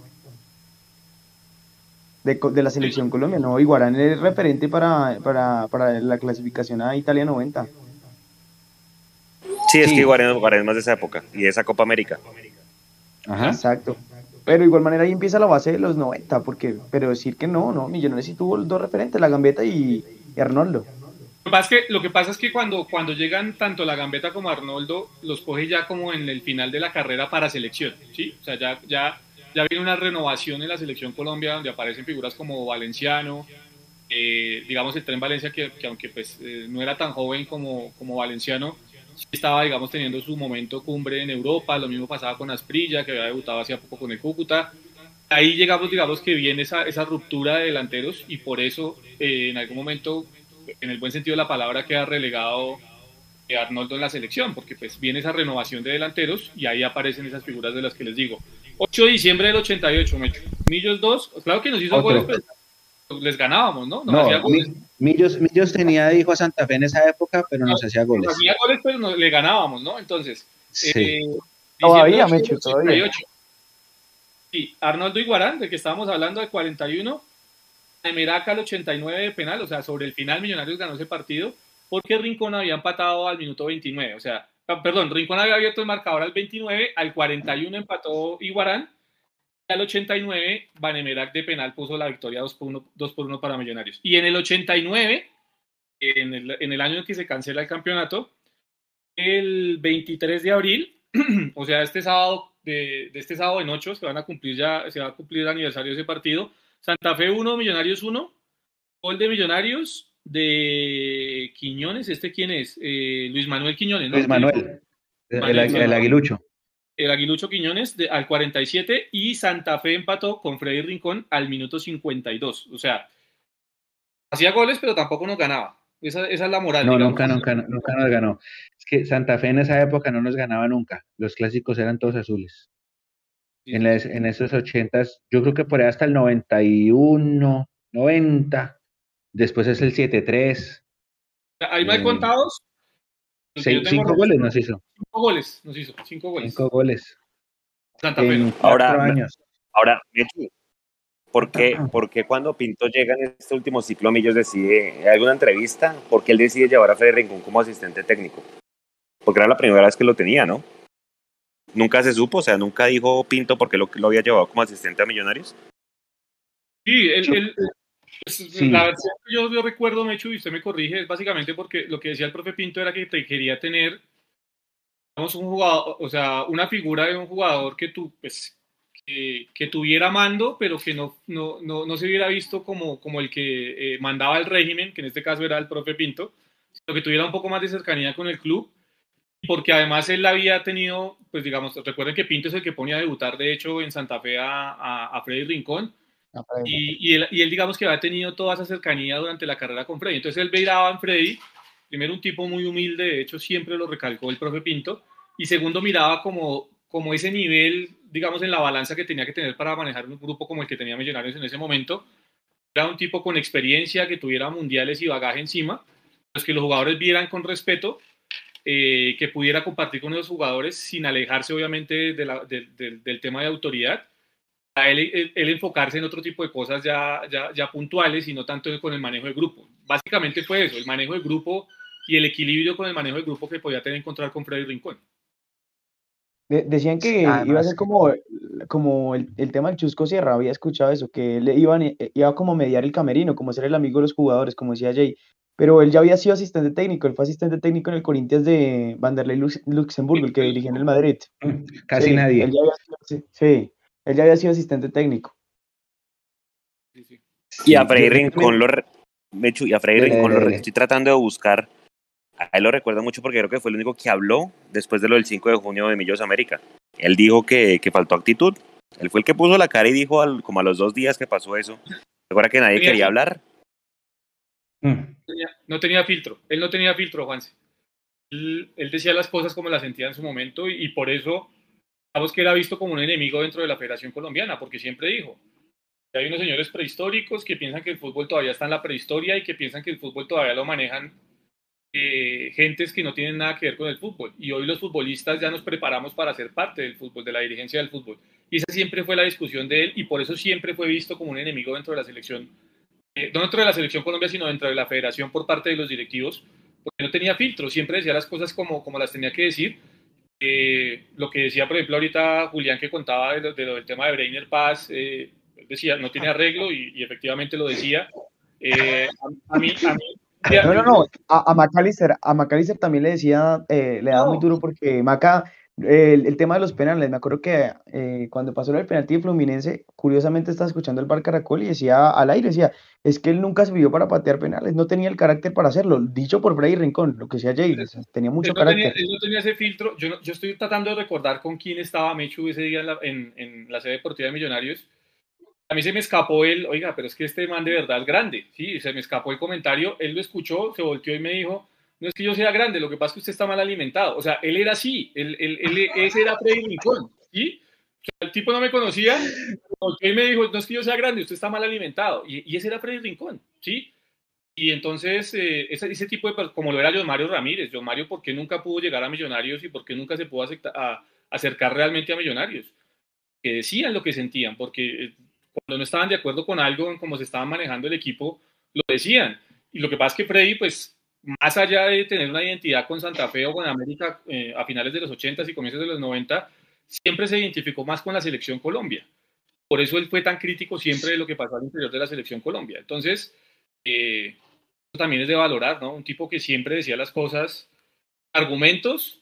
De, de la selección colombiana, no, Iguarán es referente para, para, para la clasificación a Italia 90. Sí, es que Iguarán, Iguarán es más de esa época y de esa Copa América. Ajá. Exacto. Pero de igual manera ahí empieza la base de los 90, porque, pero decir que no, no, Millonarios sí tuvo dos referentes, la Gambeta y, Arnoldo. Lo que, pasa es que, lo que pasa es que cuando, cuando llegan tanto la Gambeta como Arnoldo, los coge ya como en el final de la carrera para selección, ¿sí? O sea, ya, ya, ya viene una renovación en la selección Colombia donde aparecen figuras como Valenciano, eh, digamos el Tren Valencia que, aunque pues eh, no era tan joven como, como Valenciano, estaba digamos teniendo su momento cumbre en Europa, lo mismo pasaba con Asprilla que había debutado hacía poco con el Cúcuta. Ahí llegamos, digamos que viene esa, esa ruptura de delanteros y por eso eh, en algún momento, en el buen sentido de la palabra, queda relegado Arnoldo en la selección, porque pues viene esa renovación de delanteros y ahí aparecen esas figuras de las que les digo. 8 de diciembre del 88, Mecho. Millos 2, claro que nos hizo goles, les ganábamos, ¿no? no Millos, Millos, tenía hijo a Santa Fe en esa época, pero nos hacía goles. Nos hacía goles, pero no, le ganábamos, ¿no? Entonces, sí. eh, todavía, Mecho, todavía. Sí, Arnoldo Iguarán, de que estábamos hablando, de 41. Emeraca al 89 de penal, o sea, sobre el final Millonarios ganó ese partido, porque Rincón había empatado al minuto 29, o sea, perdón, Rincón había abierto el marcador al 29, al 41 empató Iguarán, al 89, Vanemerac de penal puso la victoria 2 por 1, 2 por 1 para Millonarios. Y en el 89, en el, en el año en que se cancela el campeonato, el 23 de abril, <clears throat> o sea, este sábado, de, de, este sábado en 8, se van a cumplir ya, se va a cumplir el aniversario de ese partido. Santa Fe 1, Millonarios 1, gol de Millonarios de Quiñones, ¿este quién es? Eh, Luis Manuel Quiñones, ¿no? Luis Manuel, el, el aguilucho el Aguilucho Quiñones al 47 y Santa Fe empató con Freddy Rincón al minuto 52. O sea, hacía goles, pero tampoco nos ganaba. Esa, es la moral. No, nunca, nunca, nunca nos ganó. Es que Santa Fe en esa época no nos ganaba nunca. Los clásicos eran todos azules. En, en esos ochentas, yo creo que por ahí hasta el 91, 90. Después es el 7-3. ¿Hay mal eh, contados? Cinco goles nos hizo. Cinco goles nos hizo. Cinco goles. Cinco goles. Santa Fe. ahora, años. ahora, ¿por qué, ¿por qué cuando Pinto llega en este último ciclo Millos decide, ¿hay alguna entrevista? ¿Por qué él decide llevar a Freddy Rincón como asistente técnico? Porque era la primera vez que lo tenía, ¿no? Nunca se supo, o sea, nunca dijo Pinto porque lo, lo había llevado como asistente a Millonarios. Sí, él, pues, la versión que yo, recuerdo, Mechu, y usted me corrige, es básicamente porque lo que decía el profe Pinto era que te quería tener, un jugador, o sea, una figura de un jugador que tú, pues, que, tuviera mando, pero que no, no, no, se hubiera visto como, como el que eh, mandaba el régimen, que en este caso era el profe Pinto, sino que tuviera un poco más de cercanía con el club, porque además él había tenido, pues digamos, recuerden que Pinto es el que ponía a debutar, de hecho, en Santa Fe a, a, a Freddy Rincón, y, él, digamos que había tenido toda esa cercanía durante la carrera con Freddy. Entonces él veía en Freddy, primero un tipo muy humilde, de hecho siempre lo recalcó el profe Pinto, y segundo miraba como, como ese nivel, digamos, en la balanza que tenía que tener para manejar un grupo como el que tenía Millonarios en ese momento. Era un tipo con experiencia, que tuviera mundiales y bagaje encima, los que los jugadores vieran con respeto, eh, que pudiera compartir con los jugadores sin alejarse obviamente del tema de autoridad él, enfocarse en otro tipo de cosas ya, ya, ya, puntuales y no tanto con el manejo de grupo. Básicamente fue eso, el manejo de grupo y el equilibrio con el manejo de grupo que podía tener encontrar con Freddy Rincón. decían que iba a ser como, como el, el, tema del Chusco Sierra, había escuchado eso, que él iba, iba como mediar el camerino, como ser el amigo de los jugadores, como decía Jay, pero él ya había sido asistente técnico, él fue asistente técnico en el Corinthians de Vanderlei Luxemburgo, el que dirigía en el Madrid. Casi nadie. sí, él ya había sido asistente técnico. Y a Freddy Rincón lo, y a Freddy Rincón lo estoy tratando de buscar. A él lo recuerdo mucho porque creo que fue el único que habló después de lo del 5 de junio de Millos América. Él dijo que, que faltó actitud. Él fue el que puso la cara y dijo como a los dos días que pasó eso. Recuerda que nadie quería hablar. Mm. No tenía filtro. Él no tenía filtro, Juanse. Él, decía las cosas como las sentía en su momento y por eso que era visto como un enemigo dentro de la Federación Colombiana, porque siempre dijo, hay unos señores prehistóricos que piensan que el fútbol todavía está en la prehistoria y que piensan que el fútbol todavía lo manejan eh, gentes que no tienen nada que ver con el fútbol. Y hoy los futbolistas ya nos preparamos para ser parte del fútbol, de la dirigencia del fútbol. Y esa siempre fue la discusión de él y por eso siempre fue visto como un enemigo dentro de la selección, eh, no dentro de la selección Colombia, sino dentro de la federación por parte de los directivos, porque no tenía filtro, siempre decía las cosas como, como las tenía que decir Eh, lo que decía, por ejemplo, ahorita Julián que contaba de del tema de Brainer Paz, eh, decía, no tiene arreglo y, efectivamente lo decía. Eh, a, mí, a mí no, no, no, a, a McAllister, a McAllister también le decía, le daba muy duro porque Maca el, tema de los penales, me acuerdo que eh, cuando pasó el penalti de Fluminense, curiosamente estaba escuchando el Bar Caracol y decía al aire, decía, es que él nunca se vio para patear penales, no tenía el carácter para hacerlo, dicho por Freddy Rincón, lo que decía Jay, tenía mucho carácter. él no tenía ese filtro, yo, yo estoy tratando de recordar con quién estaba Mechu ese día en la, en, en la sede deportiva de Millonarios, a mí se me escapó el, oiga, pero es que este man de verdad es grande, sí, se me escapó el comentario, él lo escuchó, se volteó y me dijo, no es que yo sea grande, lo que pasa es que usted está mal alimentado. O sea, él era así, él, él, ese era Freddy Rincón, ¿sí? El tipo no me conocía, él me dijo, no es que yo sea grande, usted está mal alimentado. Y, ese era Freddy Rincón, ¿sí? Y entonces, eh, ese, tipo de, como lo era John Mario Ramírez, John Mario, ¿por qué nunca pudo llegar a Millonarios y por qué nunca se pudo acercar realmente a Millonarios? Que decían lo que sentían, porque eh, cuando no estaban de acuerdo con algo, en cómo se estaba manejando el equipo, lo decían. Y lo que pasa es que Freddy, pues, más allá de tener una identidad con Santa Fe o con América eh, a finales de los 80 y comienzos de los 90, siempre se identificó más con la selección Colombia. Por eso él fue tan crítico siempre de lo que pasó al interior de la selección Colombia. Entonces, eh, eso también es de valorar, ¿no? Un tipo que siempre decía las cosas, argumentos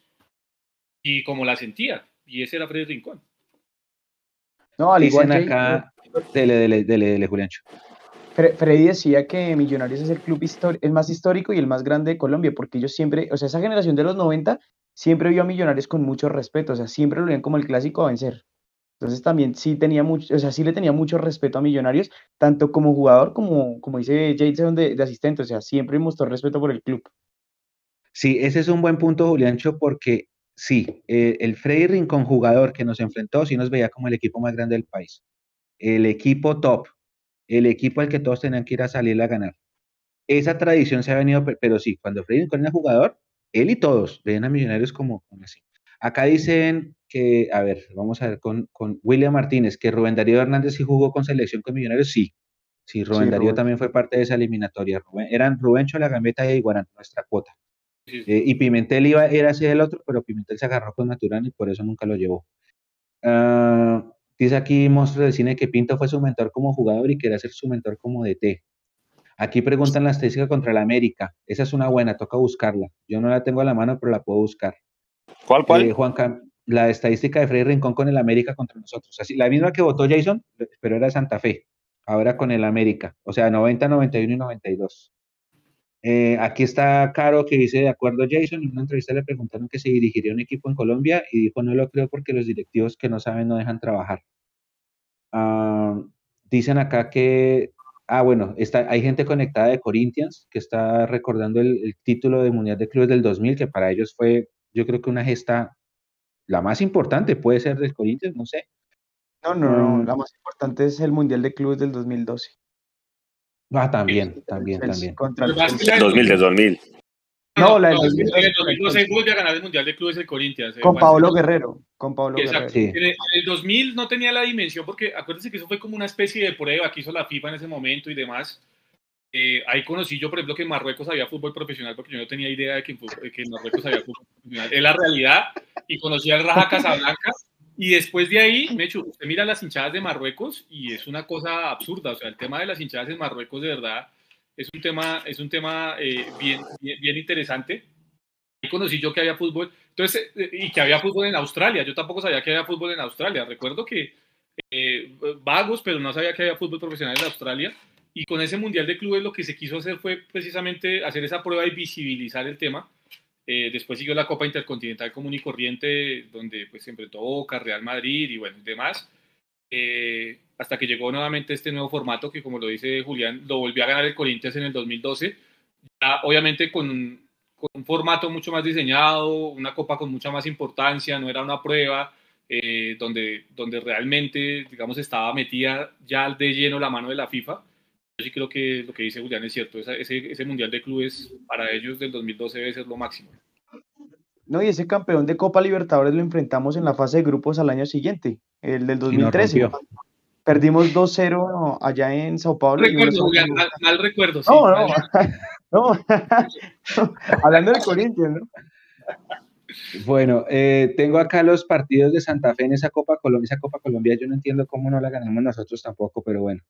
y como las sentía. Y ese era Freddy Rincón. No, al igual acá, dele, dele, dele, dele, Juliancho. Freddy decía que Millonarios es el club el más histórico y el más grande de Colombia, porque ellos siempre, o sea, esa generación de los 90 siempre vio a Millonarios con mucho respeto, o sea, siempre lo veían como el clásico a vencer. Entonces también sí tenía mucho, o sea, sí le tenía mucho respeto a Millonarios, tanto como jugador como, como dice Jason de, de asistente, o sea, siempre mostró respeto por el club. Sí, ese es un buen punto, Juliancho, porque sí, eh, el Freddy Rincón jugador que nos enfrentó sí nos veía como el equipo más grande del país. El equipo top, el equipo al que todos tenían que ir a salir a ganar. Esa tradición se ha venido, pero sí, cuando Freddy Rincón era jugador, él y todos ven a Millonarios como, así. Acá dicen que, a ver, vamos a ver con, con, William Martínez, que Rubén Darío Hernández sí jugó con selección con Millonarios, sí. Sí, Rubén Darío también fue parte de esa eliminatoria. eran Rubén la Gambeta y Iguarán, nuestra cuota. Eh, y Pimentel iba, era así el otro, pero Pimentel se agarró con Maturana y por eso nunca lo llevó. Uh, Dice aquí Monstruo del Cine que Pinto fue su mentor como jugador y quiere ser su mentor como DT. Aquí preguntan la estadística contra la América. Esa es una buena, toca buscarla. Yo no la tengo a la mano, pero la puedo buscar. ¿Cuál, cuál? Eh, Juan la estadística de Freddy Rincón con el América contra nosotros. Así, la misma que votó Jason, pero era Santa Fe. Ahora con el América. O sea, 90, 91 y 92. Eh, aquí está Caro que dice, de acuerdo Jason, en una entrevista le preguntaron que se dirigiría un equipo en Colombia y dijo, no lo creo porque los directivos que no saben no dejan trabajar. Ah, dicen acá que, ah, bueno, está, hay gente conectada de Corinthians que está recordando el, título de Mundial de Clubes del 2000, que para ellos fue, yo creo que una gesta la más importante, puede ser del Corinthians, no sé. No, no, no, mm. la más importante es el Mundial de Clubes del 2012. Ah, también, también, también. Contra el 2000, de 2000. No, la del 2012 vuelve a ganar el Mundial de Clubes el Corinthians. Eh, con Pablo Guerrero. Con Pablo Guerrero. En, el, 2000 no tenía la dimensión porque acuérdense que eso fue como una especie de prueba que hizo la FIFA en ese momento y demás. Eh, ahí conocí yo, por ejemplo, que en Marruecos había fútbol profesional porque yo no tenía idea de que en, Marruecos había fútbol profesional. Es la realidad. Y conocí al Raja Casablanca y después de ahí, Mechu, usted mira las hinchadas de Marruecos y es una cosa absurda. O sea, el tema de las hinchadas en Marruecos, de verdad, es un tema, es un tema eh, bien, bien, interesante. Ahí conocí yo que había fútbol, entonces, eh, y que había fútbol en Australia. Yo tampoco sabía que había fútbol en Australia. Recuerdo que eh, vagos, pero no sabía que había fútbol profesional en Australia. Y con ese Mundial de Clubes lo que se quiso hacer fue precisamente hacer esa prueba y visibilizar el tema eh, después siguió la Copa Intercontinental Común y Corriente, donde pues se enfrentó Boca, Real Madrid y bueno, demás. Eh, hasta que llegó nuevamente este nuevo formato que, como lo dice Julián, lo volvió a ganar el Corinthians en el 2012. Ya, obviamente con, con, un formato mucho más diseñado, una copa con mucha más importancia, no era una prueba eh, donde, donde realmente, digamos, estaba metida ya de lleno la mano de la FIFA yo sí creo que lo que dice Julián es cierto. ese, ese, Mundial de Clubes para ellos del 2012 debe ser lo máximo. No, y ese campeón de Copa Libertadores lo enfrentamos en la fase de grupos al año siguiente, el del 2013. Perdimos 2-0 allá en Sao Paulo. Recuerdo, Julián, mal, recuerdo. No, no, <laughs> no. <laughs> Hablando del Corinthians, ¿no? Bueno, eh, tengo acá los partidos de Santa Fe en esa Copa Colombia. Esa Copa Colombia yo no entiendo cómo no la ganamos nosotros tampoco, pero bueno.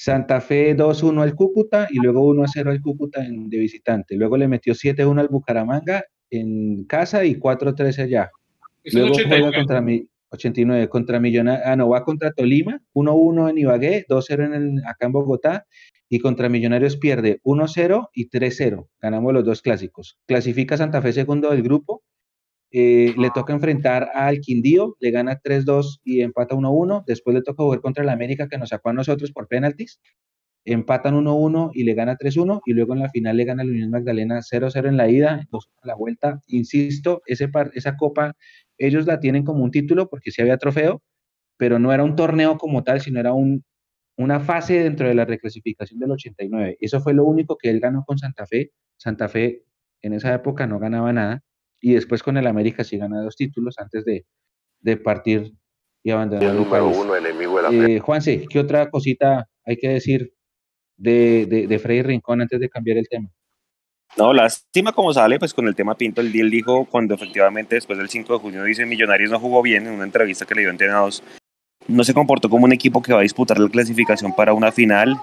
Santa Fe 2-1 al Cúcuta y luego 1-0 al Cúcuta en, de visitante. Luego le metió 7-1 al Bucaramanga en casa y 4-3 allá. Luego juega contra mi 89 contra Millonarios, ah no, va contra Tolima, 1-1 en Ibagué, 2-0 en acá en Bogotá y contra Millonarios pierde 1-0 y 3-0. Ganamos los dos clásicos. Clasifica Santa Fe segundo del grupo. Eh, le toca enfrentar al Quindío, le gana 3-2 y empata 1-1. Después le toca jugar contra el América que nos sacó a nosotros por penaltis. Empatan 1-1 y le gana 3-1 y luego en la final le gana la Unión Magdalena 0-0 en la ida, 2 en la vuelta. Insisto, ese esa copa ellos la tienen como un título porque sí había trofeo, pero no era un torneo como tal, sino era un, una fase dentro de la reclasificación del 89. Eso fue lo único que él ganó con Santa Fe. Santa Fe en esa época no ganaba nada y después con el América sí gana dos títulos antes de, partir y abandonar el, país. Uno, enemigo de eh, Juanse, ¿qué otra cosita hay que decir de, de, de Freddy Rincón antes de cambiar el tema? No, lástima como sale, pues con el tema Pinto, el él dijo cuando efectivamente después del 5 de junio dice Millonarios no jugó bien en una entrevista que le dio a Entrenados no se comportó como un equipo que va a disputar la clasificación para una final.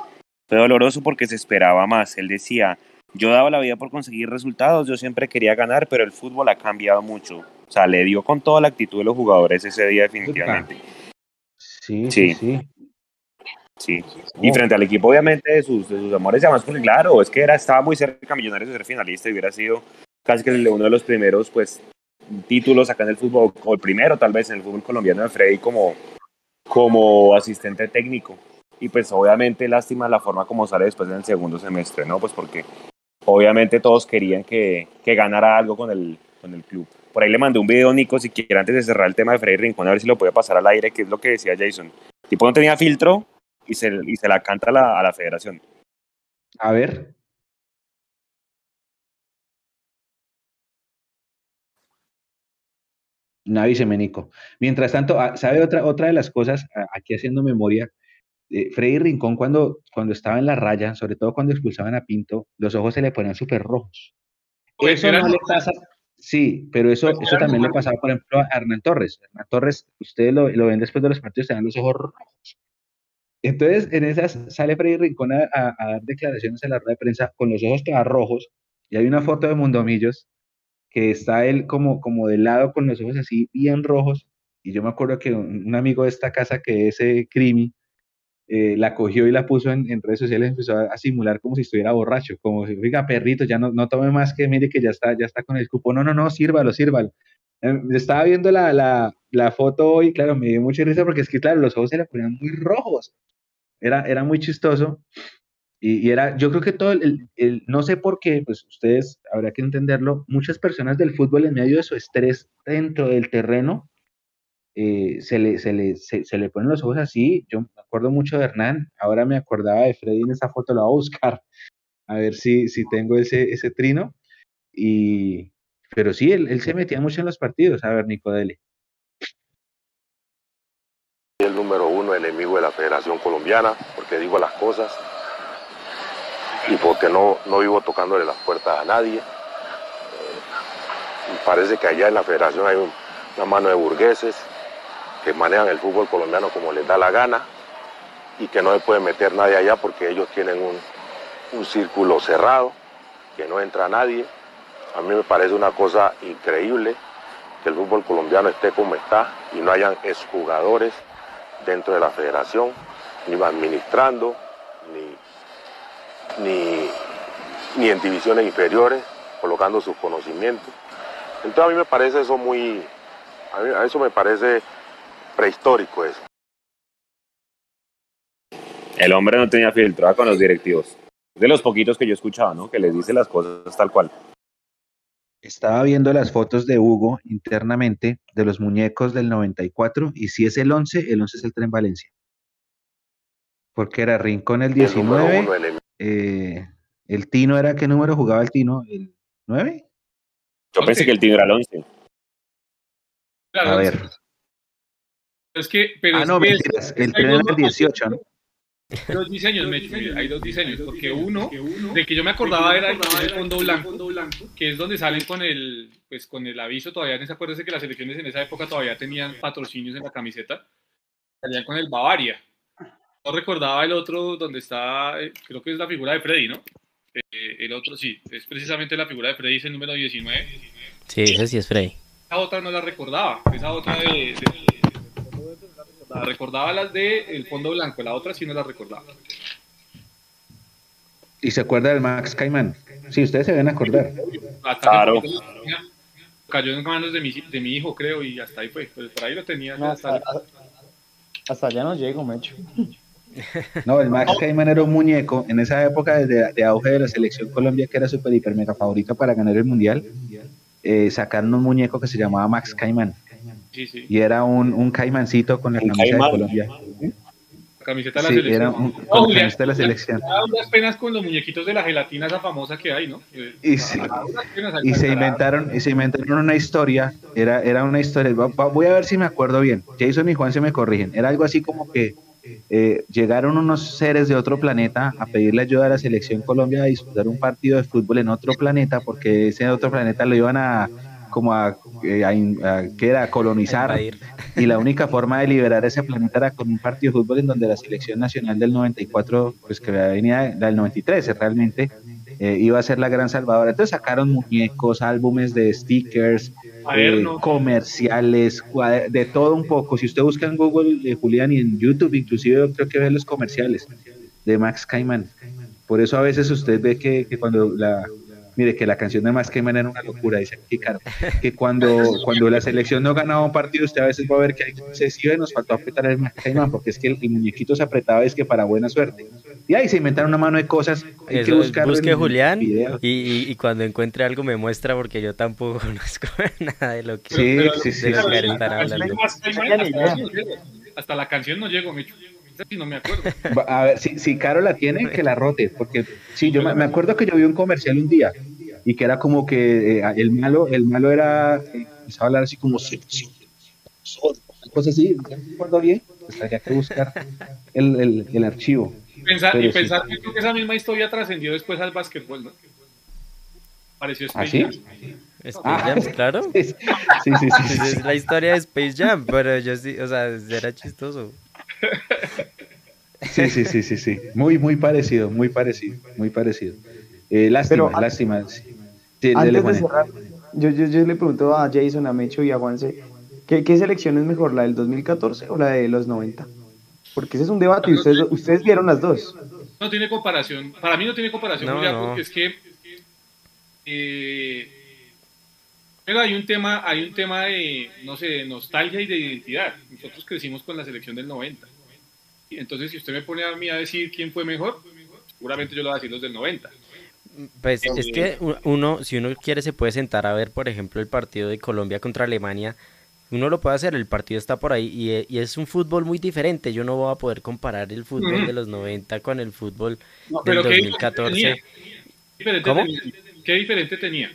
Fue doloroso porque se esperaba más. Él decía, yo daba la vida por conseguir resultados, yo siempre quería ganar, pero el fútbol ha cambiado mucho. O sea, le dio con toda la actitud de los jugadores ese día definitivamente. Sí, sí, sí. Sí. Y frente al equipo, obviamente, de sus, de sus amores, además, pues claro, es que era, estaba muy cerca Millonarios de ser finalista y hubiera sido casi que uno de los primeros, pues, títulos acá en el fútbol, o el primero tal vez en el fútbol colombiano de Freddy como, como asistente técnico. Y pues obviamente lástima la forma como sale después en el segundo semestre, ¿no? Pues porque obviamente todos querían que, que ganara algo con el, con el club. Por ahí le mandé un video, Nico, si quiere, antes de cerrar el tema de Freddy Rincón, a ver si lo puede pasar al aire, que es lo que decía Jason. Tipo no tenía filtro y se, y se la canta a la, a la federación. A ver. Navi Nico. Mientras tanto, ah, ¿sabe otra, otra de las cosas? Aquí haciendo memoria, eh, Freddy Rincón cuando, cuando estaba en la raya, sobre todo cuando expulsaban a Pinto, los ojos se le ponían súper rojos. Eso no le pasa, sí, pero eso, eso también le pasaba, por ejemplo, a Hernán Torres. Hernán Torres, ustedes lo, lo ven después de los partidos, dan los ojos rojos. Entonces, en esas sale Freddy Rincón a, a, dar declaraciones en la rueda de prensa con los ojos todos rojos, y hay una foto de Mundomillos que está él como, como de lado con los ojos así bien rojos. Y yo me acuerdo que un, amigo de esta casa, que es eh, Crimi, eh, la cogió y la puso en, redes sociales, empezó a, simular como si estuviera borracho, como si, oiga, perrito, ya no, no tome más que mire que ya está, ya está con el cupo. No, no, no, sírvalo, sírvalo. Eh, estaba viendo la, la, foto hoy, claro, me dio mucha risa porque es que, claro, los ojos se le ponían muy rojos. Era, era muy chistoso. Y, era, yo creo que todo el, no sé por qué, pues ustedes habrá que entenderlo, muchas personas del fútbol en medio de su estrés dentro del terreno, eh, se, le, se, le, se, le ponen los ojos así. Yo me acuerdo mucho de Hernán, ahora me acordaba de Freddy en esa foto, lo voy a buscar, <laughs> a ver si, si tengo ese, ese trino. Y, pero sí, él, él se metía mucho en los partidos. A ver, Nico, dele. El número uno enemigo de la Federación Colombiana, porque digo las cosas y porque no, no vivo tocándole las puertas a nadie. Eh, parece que allá en la federación hay una mano de burgueses que manejan el fútbol colombiano como les da la gana y que no se puede meter nadie allá porque ellos tienen un, un círculo cerrado, que no entra nadie. A mí me parece una cosa increíble que el fútbol colombiano esté como está y no hayan exjugadores dentro de la federación, ni administrando, ni ni, ni en divisiones inferiores, colocando sus conocimientos. Entonces a mí me parece eso muy, a, eso me parece prehistórico eso. El hombre no tenía filtro con los directivos. De los poquitos que yo escuchaba, ¿no? Que les dice las cosas tal cual. Estaba viendo las fotos de Hugo internamente de los muñecos del 94 y si es el 11, el 11 es el Tren Valencia. Porque era Rincón el 19, eh, el Tino era, ¿qué número jugaba el Tino? ¿El 9? Yo pensé que el Tino era el 11. a ver. Es que, ah, no, mentiras. El tren era el 18, ¿no? Hay dos diseños, hay dos diseños, porque uno, de que yo me acordaba era el, fondo blanco, que es donde salen con el, pues con el aviso, todavía no se acuerda que las elecciones en esa época todavía tenían patrocinios en la camiseta, salían con el Bavaria. No recordaba el otro donde está, eh, creo que es la figura de Freddy, ¿no? Eh, el otro sí, es precisamente la figura de Freddy, es el número 19. Sí, ese sí es Freddy. Esa otra no la recordaba, esa otra de recordaba las de el fondo blanco, la otra sí no la recordaba. ¿Y se acuerda del Max Caimán? Sí, ustedes se deben acordar. claro. Cayó en manos de mi, de mi hijo, creo, y hasta ahí fue. Pues por ahí lo tenía. hasta, hasta, allá no llego, Mecho. No, el Max Caimán era un muñeco en esa época de, de auge de la selección Colombia, que era súper hiper mega favorita para ganar el mundial. Eh, sacaron un muñeco que se llamaba Max Caimán. Y era un, un caimancito con la camiseta de Colombia. La camiseta de la selección. Era un, con la camiseta de la selección. unas penas con los muñequitos de la gelatina, esa famosa que hay, ¿no? Y, y se inventaron, y se inventaron una historia, era, era una historia, voy a ver si me acuerdo bien, Jason y Juan se me corrigen, era algo así como que eh, llegaron unos seres de otro planeta a pedirle ayuda a la selección Colombia a disputar un partido de fútbol en otro planeta, porque ese otro planeta lo iban a como a, eh, que era colonizar. Y la única forma de liberar ese planeta era con un partido de fútbol en donde la selección nacional del 94 pues que venía del 93 realmente eh, iba a ser la gran salvadora. Entonces sacaron muñecos álbumes de stickers eh, comerciales de todo un poco. Si usted busca en Google Julián y en YouTube inclusive creo que ve los comerciales de Max Cayman por eso a veces usted ve que, que cuando la Mire, que la canción de Más que era una locura, dice aquí, que cuando, cuando la selección no ganaba un partido, usted a veces va a ver que se sigue, nos faltó apretar el Caimán, porque es que el, muñequito se apretaba, es que para buena suerte. Y ahí se inventaron una mano de cosas, hay que buscar. Busque Julián y, y, cuando encuentre algo me muestra, porque yo tampoco <laughs> conozco nada de lo que, sí, sí, sí, Hasta la canción no llegó, Micho no me acuerdo. A ver, si, si Caro la tiene, que la rote, porque sí, yo me, acuerdo que yo vi un comercial un día y que era como que eh, el malo, el malo era, eh, empezaba a hablar así como cosas así, ¿me acuerdo bien? Pues había que buscar el, el, el archivo. Pensar, y pensar que esa misma historia trascendió después al básquetbol, ¿no? Pareció ¿Ah, Space Jam. Space Jam, ah, claro. Sí, sí, sí, sí, Es la historia de Space Jam, pero yo sí, o sea, era chistoso. Sí, sí, sí, sí, sí. Muy, muy parecido, muy parecido, muy parecido. Eh, lástima, lástima. yo, yo, le pregunto a Jason, a Mecho y a Juanse, ¿qué, ¿qué, selección es mejor, la del 2014 o la de los 90? Porque ese es un debate y ustedes, ustedes vieron las dos. No tiene comparación, para mí no tiene comparación, porque es que eh, pero hay un tema, hay un tema de, no sé, de nostalgia y de identidad. Nosotros crecimos con la selección del 90. Entonces, si usted me pone a mí a decir quién fue mejor, seguramente yo lo voy a decir los del 90. Pues es que uno, si uno quiere, se puede sentar a ver, por ejemplo, el partido de Colombia contra Alemania. Uno lo puede hacer, el partido está por ahí y, es un fútbol muy diferente. Yo no voy a poder comparar el fútbol de los 90 con el fútbol del 2014. ¿Cómo? ¿Qué diferente tenía?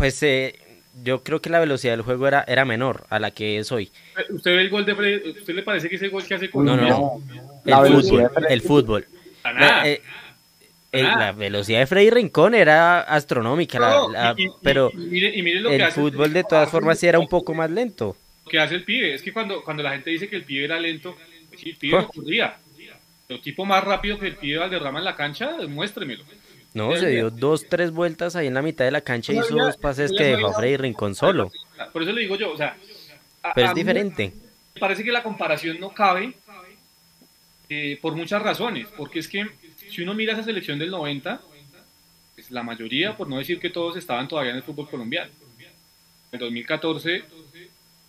Pues eh, yo creo que la velocidad del juego era, era menor a la que es hoy. ¿Usted ve el gol de ¿Usted le parece que ese gol que hace con No, no, no. El fútbol. El fútbol. La, eh, la, velocidad de Freddy Rincón era astronómica, pero el fútbol de todas formas sí era un poco más lento. Lo que hace el pibe es que cuando, cuando la gente dice que el pibe era lento, pues sí, el pibe no <laughs> corría. El tipo más rápido que el pibe Valderrama en la cancha, muéstremelo. No, se dio dos, tres vueltas ahí en la mitad de la cancha y hizo dos pases que dejó a Freddy Rincón solo. Por eso le digo yo, o sea... Pero es diferente. Me parece que la comparación no cabe eh, por muchas razones, porque es que si uno mira esa selección del 90, pues la mayoría, por no decir que todos estaban todavía en el fútbol colombiano. En 2014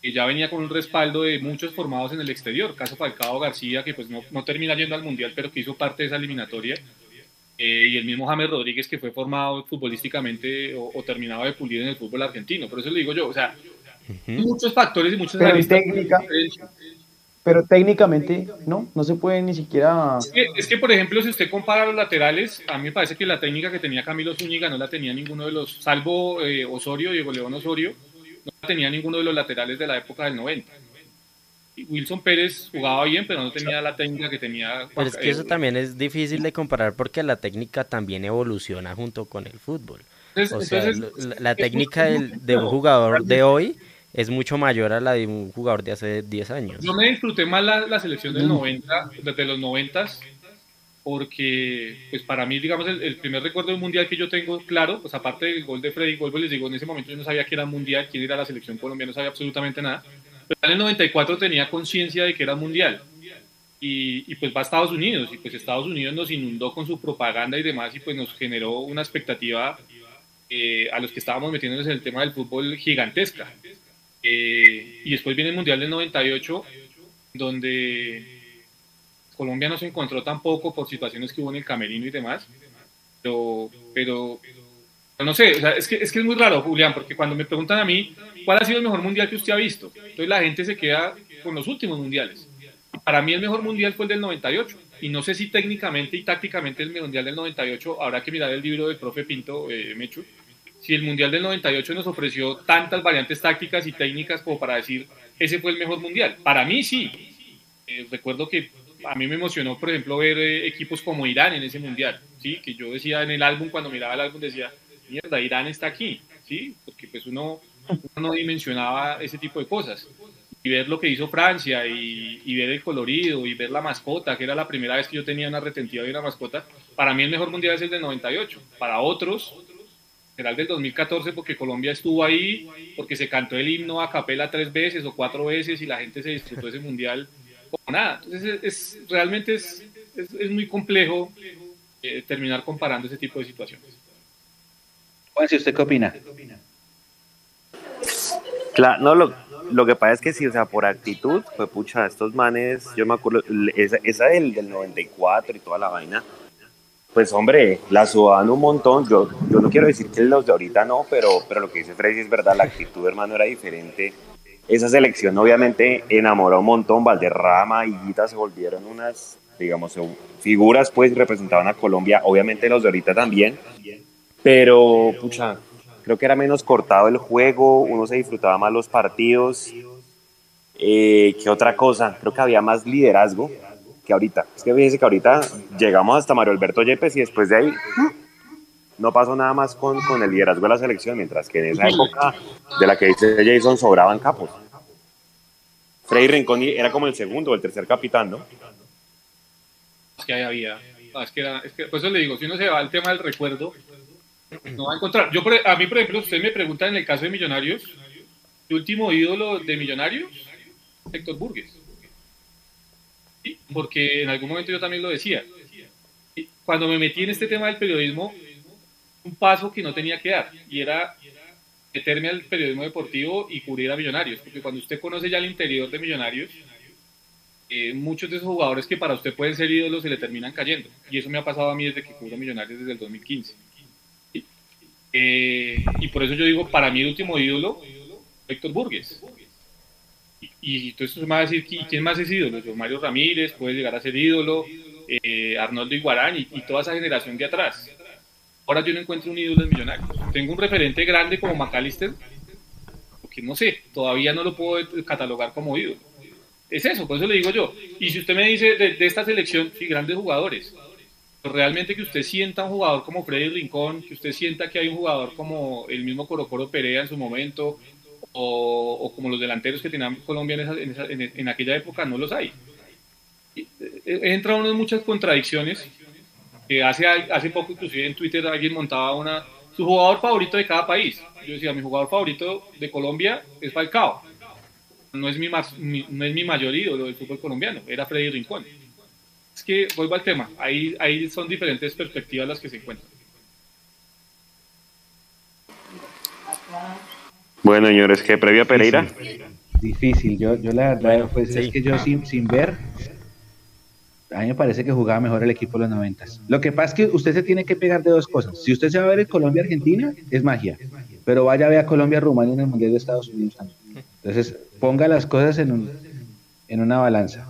eh, ya venía con un respaldo de muchos formados en el exterior, caso Falcao García, que pues no, no termina yendo al Mundial, pero que hizo parte de esa eliminatoria eh, y el mismo James Rodríguez que fue formado futbolísticamente o, terminado de pulir en el fútbol argentino. Por eso le digo yo, o sea, muchos factores y muchos pero técnica, pero técnicamente no, no se puede ni siquiera... Es que, por ejemplo, si usted compara los laterales, a mí me parece que la técnica que tenía Camilo Zúñiga no la tenía ninguno de los, salvo eh, Osorio, Diego León Osorio, no la tenía ninguno de los laterales de la época del 90. Wilson Pérez jugaba bien, pero no tenía la técnica que tenía. Pero es que eso también es difícil de comparar porque la técnica también evoluciona junto con el fútbol. o sea, la, técnica <laughs> de un jugador de hoy es mucho mayor a la de un jugador de hace 10 años. Yo me disfruté más la, selección del 90, desde los 90 porque pues para mí, digamos, el, primer recuerdo del mundial que yo tengo claro, pues aparte del gol de Freddy Golbo, les digo, en ese momento yo no sabía que era mundial, quién era la selección colombiana, no sabía absolutamente nada, pero en el 94 tenía conciencia de que era mundial. Y, pues va a Estados Unidos, y pues Estados Unidos nos inundó con su propaganda y demás, y pues nos generó una expectativa eh, a los que estábamos metiéndonos en el tema del fútbol gigantesca. Eh, y después viene el Mundial del 98, donde Colombia no se encontró tampoco por situaciones que hubo en el camerino y demás, pero, pero, no sé, es, que, es que es muy raro, Julián, porque cuando me preguntan a mí cuál ha sido el mejor mundial que usted ha visto, entonces la gente se queda con los últimos mundiales. Para mí el mejor mundial fue el del 98, y no sé si técnicamente y tácticamente el mundial del 98, habrá que mirar el libro del profe Pinto eh, Mechu, si el mundial del 98 nos ofreció tantas variantes tácticas y técnicas como para decir ese fue el mejor mundial. Para mí sí. Eh, recuerdo que a mí me emocionó, por ejemplo, ver eh, equipos como Irán en ese mundial, ¿sí? Que yo decía en el álbum, cuando miraba el álbum, decía, mierda, Irán está aquí, ¿sí? Porque pues uno, no dimensionaba ese tipo de cosas. Y ver lo que hizo Francia y, ver el colorido y ver la mascota, que era la primera vez que yo tenía una retentiva de una mascota, para mí el mejor mundial es el del 98. Para otros, será el del 2014 porque Colombia estuvo ahí, porque se cantó el himno a capela tres veces o cuatro veces y la gente se disfrutó ese mundial como nada. Entonces, es, realmente es, es, muy complejo eh, terminar comparando ese tipo de situaciones. Juan, si ¿usted qué opina? Claro, no, lo, lo que pasa es que sí, o sea, por actitud, fue pucha, estos manes, yo me acuerdo, esa, esa del, del 94 y toda la vaina, pues hombre, la sudaban un montón. Yo, yo no quiero decir que los de ahorita no, pero, pero lo que dice Freddy es verdad, la actitud, hermano, era diferente esa selección obviamente enamoró un montón, Valderrama y Guita se volvieron unas, digamos, figuras, pues representaban a Colombia, obviamente los de ahorita también, pero, pucha, creo que era menos cortado el juego, uno se disfrutaba más los partidos, eh, ¿qué otra cosa? Creo que había más liderazgo que ahorita. Es que fíjense que ahorita llegamos hasta Mario Alberto Yepes y después de ahí no pasó nada más con, con, el liderazgo de la selección, mientras que en esa época de la que dice Jason sobraban capos. Freddy Rincón era como el segundo o el tercer capitán, ¿no? Es que ahí había. Es que, era, es que por eso le digo, si uno se va al tema del recuerdo, no va a encontrar. Yo, a mí, por ejemplo, usted me pregunta en el caso de Millonarios, el último ídolo de Millonarios, Héctor Burgues. Porque en algún momento yo también lo decía. Cuando me metí en este tema del periodismo, un paso que no tenía que dar y era meterme al periodismo deportivo y cubrir a Millonarios, porque cuando usted conoce ya el interior de Millonarios, eh, muchos de esos jugadores que para usted pueden ser ídolos se le terminan cayendo. Y eso me ha pasado a mí desde que cubro Millonarios desde el 2015. Eh, y por eso yo digo, para mí el último ídolo, Héctor Burgues. Y, entonces me va a decir, ¿quién más es ídolo? Mario Ramírez puede llegar a ser ídolo, eh, Arnoldo Iguarán y, toda esa generación de atrás. Ahora yo no encuentro un ídolo en Millonarios. Tengo un referente grande como McAllister, porque no sé, todavía no lo puedo catalogar como ídolo. Es eso, por eso le digo yo. Y si usted me dice de, esta selección, sí, grandes jugadores, realmente que usted sienta un jugador como Freddy Rincón, que usted sienta que hay un jugador como el mismo Coro Coro Perea en su momento, o, como los delanteros que tenían Colombia en, en, aquella época, no los hay. He entrado uno en muchas contradicciones hace, hace poco inclusive en Twitter alguien montaba una, su jugador favorito de cada país. Yo decía, mi jugador favorito de Colombia es Falcao. No es mi, más, no es mi mayor ídolo del fútbol colombiano, era Freddy Rincón. Es que vuelvo al tema, ahí, ahí son diferentes perspectivas las que se encuentran. Bueno, señores, que previa Pereira. Difícil, yo, yo la verdad, pues es que yo sin, sin ver, a mí me parece que jugaba mejor el equipo de los noventas. Lo que pasa es que usted se tiene que pegar de dos cosas. Si usted se va a ver en Colombia-Argentina, es magia. Pero vaya a ver a Colombia-Rumania en el Mundial de Estados Unidos también. Entonces, ponga las cosas en, un, en una balanza.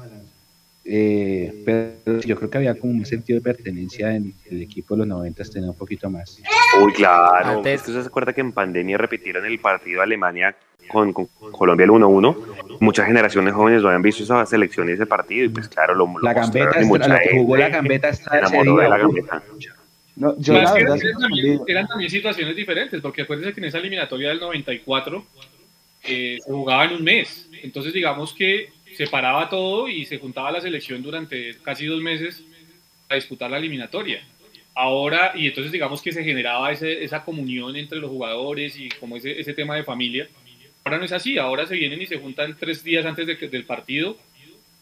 Eh, pero yo creo que había como un sentido de pertenencia en el equipo de los noventas, tenía un poquito más. Uy, claro. Antes... ¿Usted se acuerda que en pandemia repitieron el partido Alemania con, Colombia el 1-1, muchas generaciones jóvenes lo habían visto esa selección y ese partido y pues claro, lo, la gambeta, lo que jugó la gambeta está enamoró de la gambeta. No, yo la verdad, eran, también, eran, también, situaciones diferentes, porque acuérdense que en esa eliminatoria del 94 eh, se jugaba en un mes. Entonces, digamos que se paraba todo y se juntaba la selección durante casi dos meses a disputar la eliminatoria. Ahora, y entonces digamos que se generaba ese, esa comunión entre los jugadores y como ese, ese tema de familia. Ahora no es así, ahora se vienen y se juntan tres días antes de del partido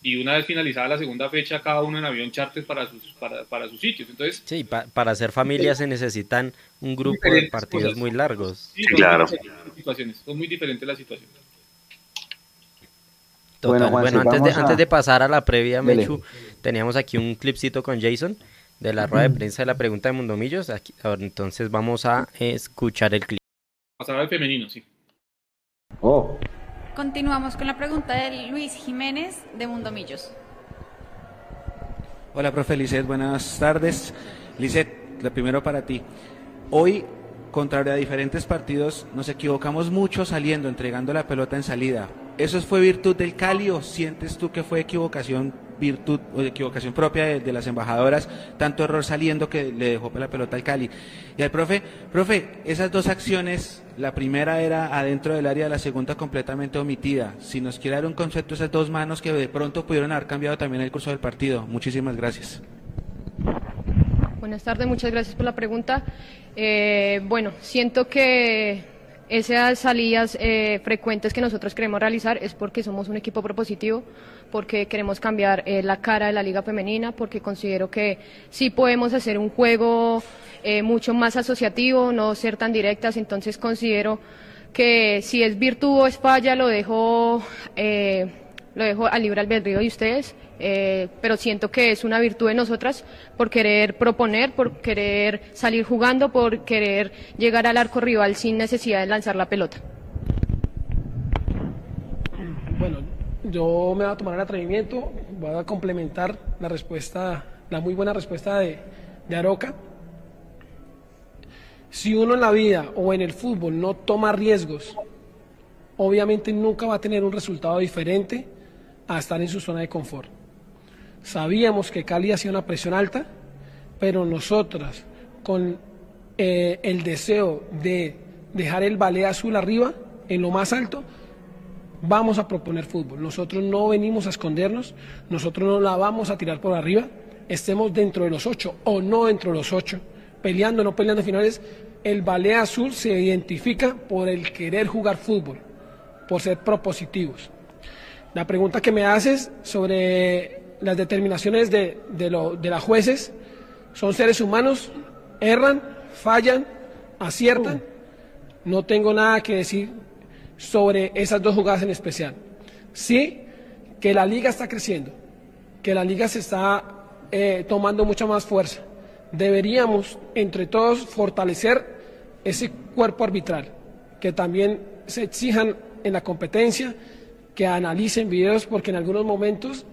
y una vez finalizada la segunda fecha, cada uno en avión charter para sus, para, para sus sitios. Entonces, sí, para hacer familia se necesitan un grupo de partidos muy largos. Sí, claro. Situaciones, son muy diferentes las situaciones. Total. Bueno, antes, de, antes de pasar a la previa, Mechu, teníamos aquí un clipcito con Jason de la rueda de prensa de la pregunta de Mundomillos. Aquí, entonces vamos a escuchar el clip. Pasar al femenino, sí. Oh. Continuamos con la pregunta de Luis Jiménez de Mundomillos. Hola, profe Lizeth, buenas tardes. Lizeth, lo primero para ti. Hoy, contrario a diferentes partidos, nos equivocamos mucho saliendo, entregando la pelota en salida. ¿Eso fue virtud del Cali o sientes tú que fue equivocación virtud o equivocación propia de, las embajadoras, tanto error saliendo que le dejó la pelota al Cali. Y al profe, profe, esas dos acciones, la primera era adentro del área, la segunda completamente omitida. Si nos quiere dar un concepto, esas dos manos que de pronto pudieron haber cambiado también el curso del partido. Muchísimas gracias. Buenas tardes, muchas gracias por la pregunta. Eh, bueno, siento que esas salidas eh, frecuentes que nosotros queremos realizar es porque somos un equipo propositivo, porque queremos cambiar eh, la cara de la liga femenina, porque considero que sí podemos hacer un juego eh, mucho más asociativo, no ser tan directas, entonces considero que si es virtud o es falla lo dejo, lo dejo al libre albedrío de ustedes eh, pero siento que es una virtud de nosotras por querer proponer, por querer salir jugando, por querer llegar al arco rival sin necesidad de lanzar la pelota. Bueno, yo me voy a tomar el atrevimiento, voy a complementar la respuesta, la muy buena respuesta de, de Aroca. Si uno en la vida o en el fútbol no toma riesgos, obviamente nunca va a tener un resultado diferente a estar en su zona de confort. Sabíamos que Cali hacía una presión alta, pero nosotras, con eh, el deseo de dejar el ballet azul arriba, en lo más alto, vamos a proponer fútbol. Nosotros no venimos a escondernos, nosotros no la vamos a tirar por arriba, estemos dentro de los ocho o no dentro de los ocho, peleando o no peleando finales, el ballet azul se identifica por el querer jugar fútbol, por ser propositivos. La pregunta que me haces sobre las determinaciones de, de, lo, de las jueces son seres humanos, erran, fallan, aciertan. No tengo nada que decir sobre esas dos jugadas en especial. Sí, que la liga está creciendo, que la liga se está eh, tomando mucha más fuerza. Deberíamos, entre todos, fortalecer ese cuerpo arbitral, que también se exijan en la competencia, que analicen videos, porque en algunos momentos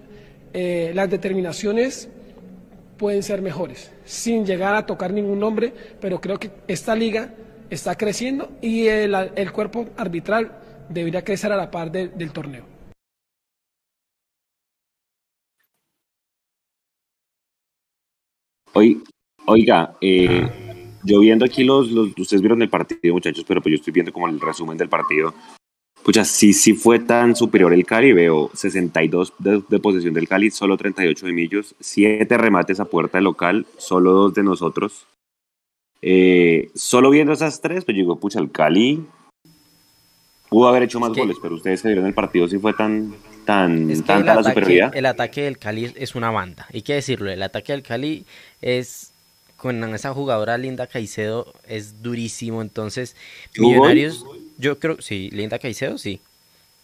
eh, las determinaciones pueden ser mejores, sin llegar a tocar ningún nombre, pero creo que esta liga está creciendo y el, cuerpo arbitral debería crecer a la par del torneo. oiga, eh, yo viendo aquí los, los, ustedes vieron el partido, muchachos, pero pues yo estoy viendo como el resumen del partido. Pucha, sí, sí fue tan superior el Cali, veo 62 de, posesión del Cali, solo 38 de Millos, 7 remates a puerta local, solo 2 de nosotros. Eh, solo viendo esas tres, pues digo, pucha, el Cali pudo haber hecho más goles, pero ustedes se vieron el partido, sí fue tan, tan, tanta la superioridad. El ataque del Cali es una banda, hay que decirlo, el ataque del Cali es con esa jugadora Linda Caicedo es durísimo, entonces Millonarios... Yo creo, sí, Linda Caicedo, sí.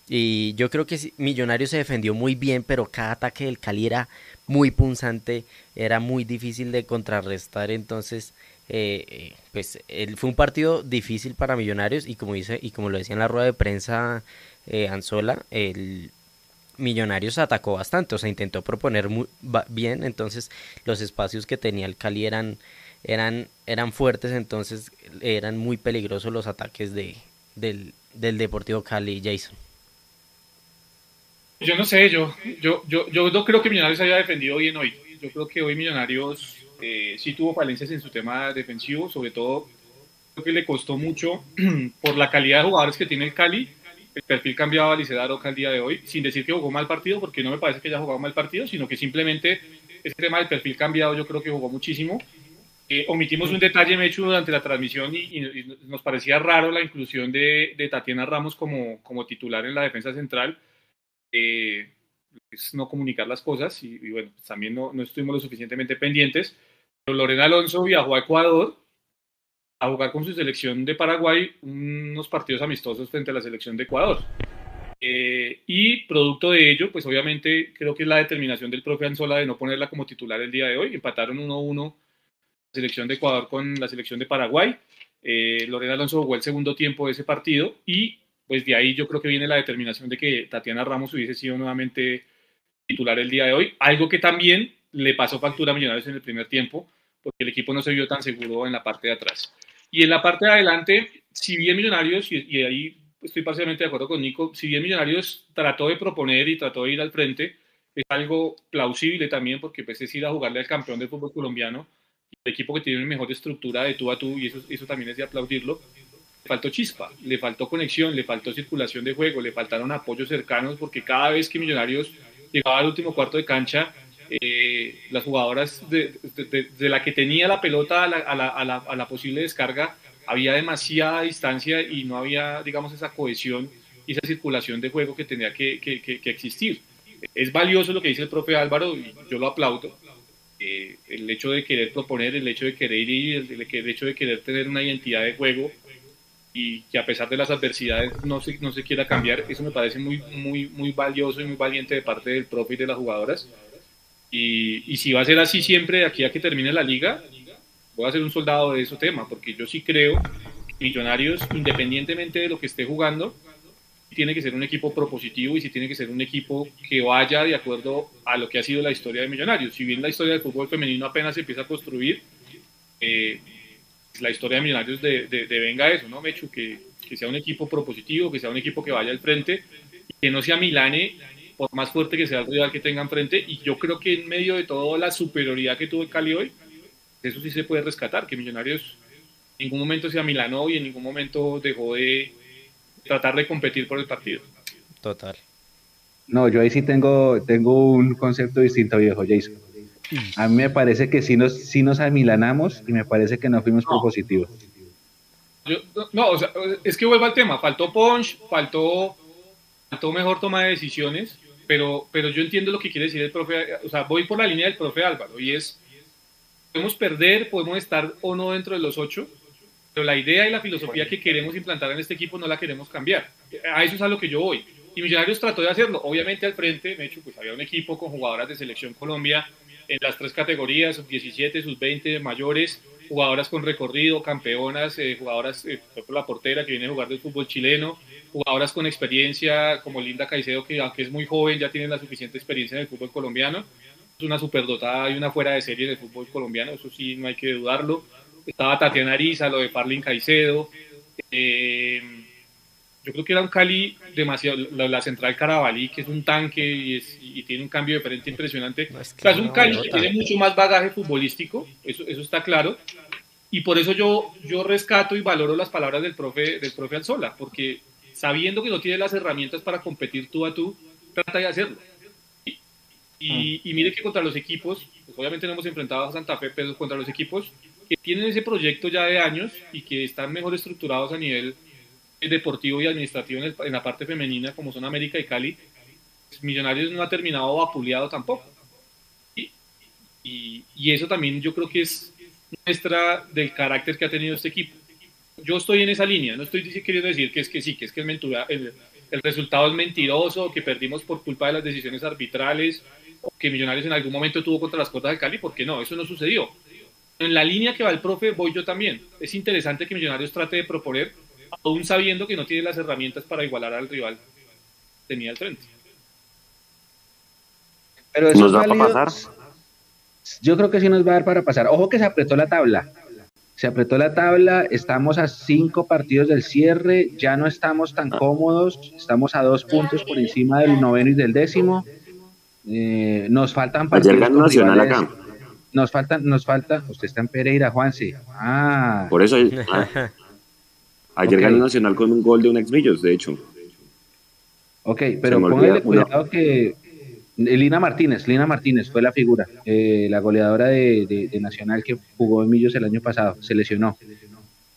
Y yo creo que Millonario se defendió muy bien, pero cada ataque del Cali era muy punzante, era muy difícil de contrarrestar, entonces eh, eh, pues él, fue un partido difícil para Millonarios y como dice y como lo decía en la rueda de prensa eh, Anzola, el Millonarios atacó bastante, o sea, intentó proponer muy bien, entonces los espacios que tenía el Cali eran eran eran fuertes, entonces eran muy peligrosos los ataques de, del, del Deportivo Cali, Jason. Yo no sé, yo, yo, yo, yo no creo que Millonarios haya defendido bien hoy. Yo creo que hoy Millonarios eh, sí tuvo falencias en su tema defensivo, sobre todo creo que le costó mucho <clears throat> por la calidad de jugadores que tiene el Cali, el perfil cambiado a Licedar Oca al día de hoy, sin decir que jugó mal partido, porque no me parece que haya jugado mal partido, sino que simplemente ese tema del perfil cambiado yo creo que jugó muchísimo. Eh, omitimos un detalle, Mechu, durante la transmisión y, nos parecía raro la inclusión de, de, Tatiana Ramos como, como titular en la defensa central. Eh, es no comunicar las cosas y, bueno, pues también no, no, estuvimos lo suficientemente pendientes. Pero Lorena Alonso viajó a Ecuador a jugar con su selección de Paraguay unos partidos amistosos frente a la selección de Ecuador. Eh, y producto de ello, pues obviamente creo que es la determinación del profe Anzola de no ponerla como titular el día de hoy. Empataron 1-1 la selección de Ecuador con la selección de Paraguay. Eh, Lorena Alonso jugó el segundo tiempo de ese partido y pues de ahí yo creo que viene la determinación de que Tatiana Ramos hubiese sido nuevamente titular el día de hoy, algo que también le pasó factura a Millonarios en el primer tiempo, porque el equipo no se vio tan seguro en la parte de atrás. Y en la parte de adelante, si bien Millonarios, y, ahí estoy parcialmente de acuerdo con Nico, si bien Millonarios trató de proponer y trató de ir al frente, es algo plausible también, porque pues es ir a jugarle al campeón del fútbol colombiano, el equipo que tiene una mejor estructura de tú a tú, y eso, eso también es de aplaudirlo, le faltó chispa, le faltó conexión, le faltó circulación de juego, le faltaron apoyos cercanos, porque cada vez que Millonarios llegaba al último cuarto de cancha, eh, las jugadoras de, la que tenía la pelota a la, a, la, a la, posible descarga, había demasiada distancia y no había, digamos, esa cohesión y esa circulación de juego que tenía que, que, que, existir. Es valioso lo que dice el profe Álvaro y yo lo aplaudo. Eh, el hecho de querer proponer, el hecho de querer ir, el, hecho de querer tener una identidad de juego y que a pesar de las adversidades no se, quiera cambiar, eso me parece muy, muy, muy valioso y muy valiente de parte del profe y de las jugadoras. Y, y si va a ser así siempre aquí a que termine la liga, voy a ser un soldado de ese tema, porque yo sí creo que Millonarios, independientemente de lo que esté jugando, tiene que ser un equipo propositivo y si tiene que ser un equipo que vaya de acuerdo a lo que ha sido la historia de Millonarios. Si bien la historia del fútbol femenino apenas se empieza a construir, eh, la historia de Millonarios de, de, venga eso, ¿no, Mechu? Que, que, sea un equipo propositivo, que sea un equipo que vaya al frente, que no sea Milane, por más fuerte que sea el rival que tenga enfrente. Y yo creo que en medio de toda la superioridad que tuvo el Cali hoy, eso sí se puede rescatar, que Millonarios en ningún momento sea Milano y en ningún momento dejó de tratar de competir por el partido. Total. No, yo ahí sí tengo, tengo un concepto distinto, viejo Jason. A mí me parece que sí nos, sí nos amilanamos y me parece que no fuimos propositivos. no, o sea, es que vuelvo al tema. Faltó punch, faltó, faltó mejor toma de decisiones, pero, pero yo entiendo lo que quiere decir el profe. O sea, voy por la línea del profe Álvaro y es: podemos perder, podemos estar o no dentro de los ocho, pero la idea y la filosofía que queremos implantar en este equipo no la queremos cambiar. A eso es a lo que yo voy. Y Millonarios trató de hacerlo. Obviamente al frente, de hecho, pues había un equipo con jugadoras de selección Colombia en las tres categorías, sub 17, sub 20, mayores, jugadoras con recorrido, campeonas, eh, jugadoras, eh, por la portera que viene a jugar del fútbol chileno, jugadoras con experiencia como Linda Caicedo, que aunque es muy joven, ya tiene la suficiente experiencia en el fútbol colombiano. Es una superdotada y una fuera de serie en el fútbol colombiano, eso sí, no hay que dudarlo. Estaba Tatiana Ariza, lo de Parlin Caicedo. Eh, yo creo que era un Cali demasiado, la, central Carabalí, que es un tanque y, tiene un cambio de frente impresionante. es, un Cali que tiene mucho más bagaje futbolístico, eso, eso está claro. Y por eso yo, yo rescato y valoro las palabras del profe, del profe Alzola, porque sabiendo que no tiene las herramientas para competir tú a tú, trata de hacerlo. Y, y, mire que contra los equipos, pues obviamente no hemos enfrentado a Santa Fe, pero contra los equipos que tienen ese proyecto ya de años y que están mejor estructurados a nivel deportivo y administrativo en, la parte femenina, como son América y Cali, pues, Millonarios no ha terminado vapuleado tampoco. Y, y, eso también yo creo que es muestra del carácter que ha tenido este equipo. Yo estoy en esa línea, no estoy queriendo decir que es que sí, que es que el, el resultado es mentiroso, que perdimos por culpa de las decisiones arbitrales, o que Millonarios en algún momento tuvo contra las cuotas de Cali, porque no, eso no sucedió. En la línea que va el profe voy yo también. Es interesante que Millonarios trate de proponer aún sabiendo que no tiene las herramientas para igualar al rival tenía el frente. Pero eso ¿Nos va a pasar? Yo creo que sí nos va a dar para pasar. Ojo que se apretó la tabla. se apretó la tabla, estamos a cinco partidos del cierre, ya no estamos tan cómodos, estamos a dos puntos por encima del noveno y del décimo. Eh, nos faltan partidos. Ayer Nacional acá. Nos faltan, nos falta, usted está en Pereira, Juanse. Ah. Por eso. <laughs> Ah. ayer ganó Nacional con un gol de un ex Millos, de hecho. Ok, pero póngale cuidado que Lina Martínez, Lina Martínez fue la figura, eh, la goleadora de, Nacional que jugó en Millos el año pasado, se lesionó.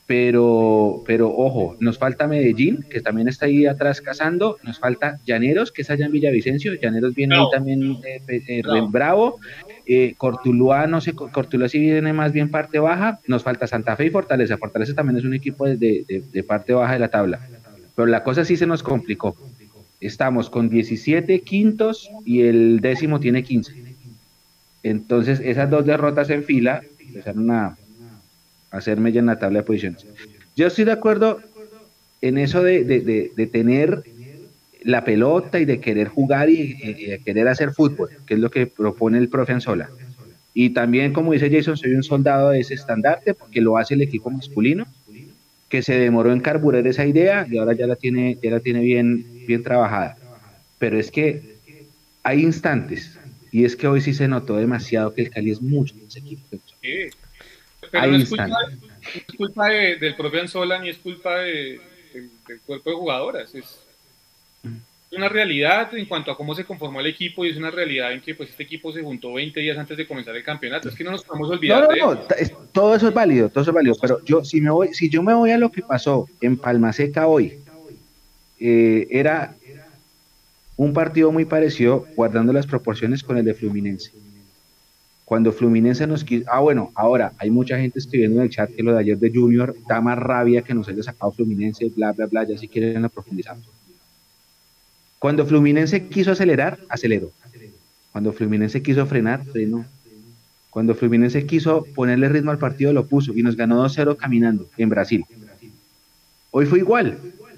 Pero, pero ojo, nos falta Medellín, que también está ahí atrás cazando, nos falta Llaneros, que es allá en Villavicencio, Llaneros viene ahí también eh, bravo, eh, Cortuluá, no sé, Cortuluá sí viene más bien parte baja, nos falta Santa Fe y Fortaleza, Fortaleza también es un equipo de, de parte baja de la tabla, pero la cosa sí se nos complicó. Estamos con 17 quintos y el décimo tiene 15. Entonces, esas dos derrotas en fila empezaron a hacerme ya en la tabla de posiciones. Yo estoy de acuerdo en eso de, tener la pelota y de querer jugar y, de querer hacer fútbol, que es lo que propone el profe Anzola. Y también, como dice Jason, soy un soldado de ese estandarte porque lo hace el equipo masculino que se demoró en carburar esa idea y ahora ya la tiene, ya la tiene bien, bien trabajada. Pero es que hay instantes, y es que hoy sí se notó demasiado que el Cali es mucho más equipo. Pero no es, culpa, del propio Anzola ni es culpa del, cuerpo de jugadoras. Es, una realidad en cuanto a cómo se conformó el equipo y es una realidad en que pues este equipo se juntó 20 días antes de comenzar el campeonato. Es que no nos podemos olvidar. No, no, no, todo eso es válido, todo eso es válido, pero yo si me voy, si yo me voy a lo que pasó en Palma Seca hoy, eh, era un partido muy parecido, guardando las proporciones con el de Fluminense. Cuando Fluminense nos quiso, ah bueno, ahora hay mucha gente escribiendo en el chat que lo de ayer de Junior da más rabia que nos haya sacado Fluminense, bla, bla, bla, ya si quieren lo profundizamos. Cuando Fluminense quiso acelerar, aceleró. Cuando Fluminense quiso frenar, frenó. Cuando Fluminense quiso ponerle ritmo al partido, lo puso y nos ganó 2-0 caminando en Brasil. Hoy fue igual.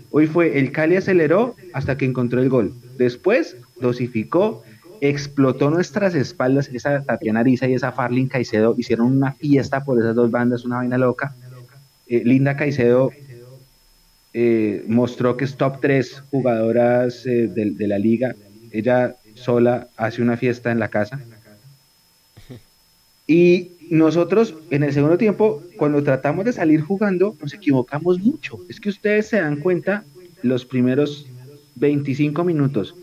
Hoy fue el Cali aceleró hasta que encontró el gol. Después dosificó, explotó nuestras espaldas. Esa Tatiana Ariza y esa Farlin Caicedo hicieron una fiesta por esas dos bandas, una vaina loca. Eh, Linda Caicedo eh, mostró que es top 3 jugadoras eh, de, la liga. Ella sola hace una fiesta en la casa. <laughs> Y nosotros en el segundo tiempo, cuando tratamos de salir jugando, nos equivocamos mucho. Es que ustedes se dan cuenta, los primeros 25 minutos,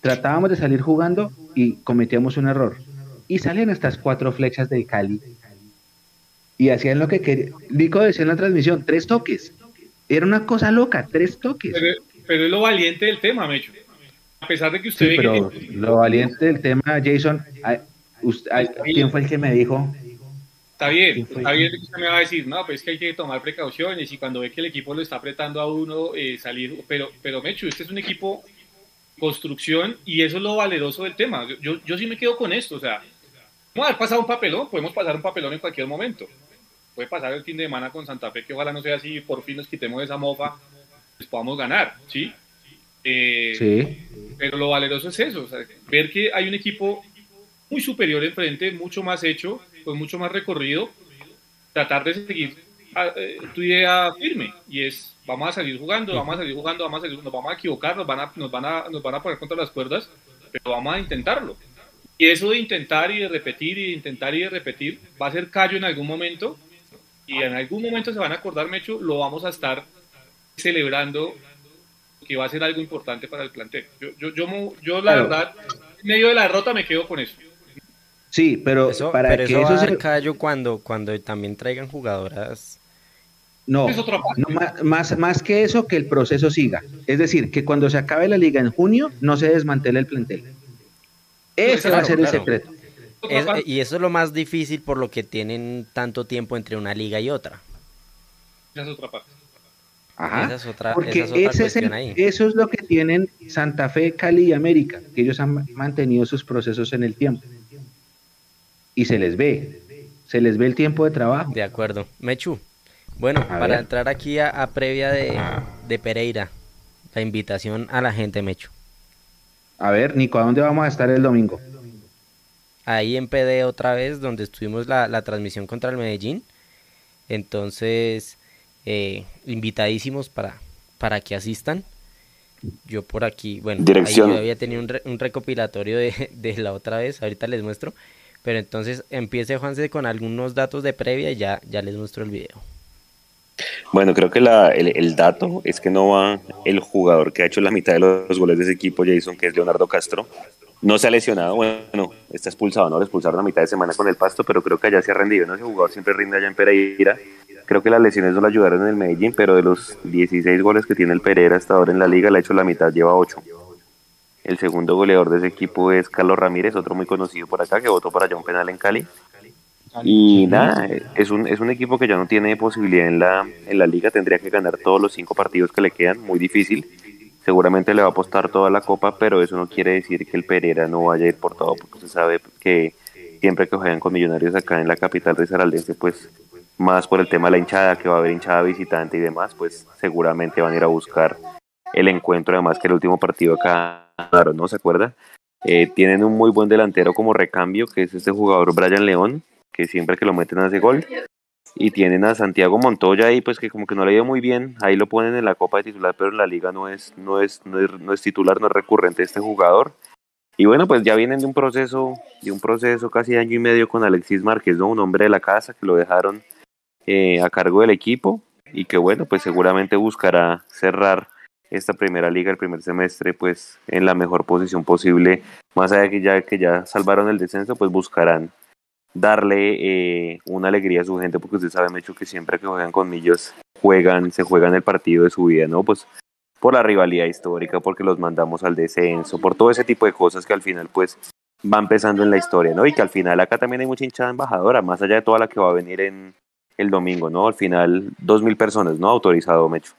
tratábamos de salir jugando y cometíamos un error. Y salen estas cuatro flechas del Cali. Y hacían lo que quería. Vico decía en la transmisión, tres toques. Era una cosa loca, tres toques. Pero, es lo valiente del tema, Mecho. A pesar de que usted... pero lo valiente del tema, Jason, ¿quién fue el que me dijo? Está bien, está bien que usted me va a decir, no, pues es que hay que tomar precauciones y cuando ve que el equipo lo está apretando a uno, eh, salir, pero, pero Mecho, este es un equipo construcción y eso es lo valeroso del tema. Yo, yo sí me quedo con esto, o sea, vamos a haber pasado un papelón, podemos pasar un papelón en cualquier momento puede pasar el fin de semana con Santa Fe, que ojalá no sea así, por fin nos quitemos esa mofa, pues podamos ganar, ¿sí? Eh, sí. Pero lo valeroso es eso, ver que hay un equipo muy superior enfrente, mucho más hecho, con mucho más recorrido, tratar de seguir tu idea firme, y es, vamos a salir jugando, vamos a salir jugando, vamos a salir, nos vamos a equivocar, nos van a, nos van a, nos van a poner contra las cuerdas, pero vamos a intentarlo. Y eso de intentar y de repetir y de intentar y de repetir va a ser callo en algún momento y en algún momento se van a acordar, Mecho, lo vamos a estar celebrando, que va a ser algo importante para el plantel. Yo, yo, yo, yo la verdad, en medio de la derrota me quedo con eso. Sí, pero para que eso, va a se... cuando, cuando también traigan jugadoras. No, más, más que eso, que el proceso siga. Es decir, que cuando se acabe la liga en junio, no se desmantele el plantel. Ese va a ser el secreto y eso es lo más difícil por lo que tienen tanto tiempo entre una liga y otra. Esa es otra parte. Ajá, esa es otra, porque eso es lo que tienen Santa Fe, Cali y América, que ellos han mantenido sus procesos en el tiempo. Y se les ve, se les ve el tiempo de trabajo. De acuerdo. Mechu, bueno, para entrar aquí a, previa de, de, Pereira, la invitación a la gente, Mechu. A ver, Nico, ¿a dónde vamos a estar el domingo? ahí en PD otra vez, donde estuvimos la, transmisión contra el Medellín. Entonces, eh, invitadísimos para, para que asistan. Yo por aquí, bueno, Dirección. yo había tenido un, un recopilatorio de, de, la otra vez, ahorita les muestro. Pero entonces empiece Juanse con algunos datos de previa y ya, ya les muestro el video. Bueno, creo que la, el, dato es que no va el jugador que ha hecho la mitad de los goles de ese equipo, Jason, que es Leonardo Castro. No se ha lesionado, bueno, está expulsado, ¿no? Lo expulsaron a mitad de semana con el pasto, pero creo que allá se ha rendido, ¿no? Ese jugador siempre rinde allá en Pereira. Creo que las lesiones no le ayudaron en el Medellín, pero de los 16 goles que tiene el Pereira hasta ahora en la liga, le ha hecho la mitad, lleva 8. El segundo goleador de ese equipo es Carlos Ramírez, otro muy conocido por acá, que votó para allá un penal en Cali. Y nada, es un, es un equipo que ya no tiene posibilidad en la, en la liga, tendría que ganar todos los cinco partidos que le quedan, muy difícil. Seguramente le va a apostar toda la copa, pero eso no quiere decir que el Pereira no vaya a ir por todo, porque se sabe que siempre que juegan con millonarios acá en la capital risaraldense, pues más por el tema de la hinchada, que va a haber hinchada visitante y demás, pues seguramente van a ir a buscar el encuentro, además que el último partido acá, claro, ¿no se acuerda? Eh, tienen un muy buen delantero como recambio, que es este jugador Brian León, que siempre que lo meten hace gol. Y tienen a Santiago Montoya ahí, pues que como que no le ha ido muy bien. Ahí lo ponen en la Copa de titular, pero en la liga no es, no es, no es, titular, no es recurrente este jugador. Y bueno, pues ya vienen de un proceso, de un proceso casi año y medio con Alexis Márquez, ¿no? Un hombre de la casa que lo dejaron eh, a cargo del equipo y que bueno, pues seguramente buscará cerrar esta primera liga, el primer semestre, pues en la mejor posición posible. Más allá de que ya, que ya salvaron el descenso, pues buscarán darle eh, una alegría a su gente, porque usted sabe, Mecho, que siempre que juegan con Millos, juegan, se juegan el partido de su vida, ¿no? Pues por la rivalidad histórica, porque los mandamos al descenso, por todo ese tipo de cosas que al final, pues, van empezando en la historia, ¿no? Y que al final acá también hay mucha hinchada embajadora, más allá de toda la que va a venir en el domingo, ¿no? Al final, dos mil personas, ¿no? Autorizado, Mecho.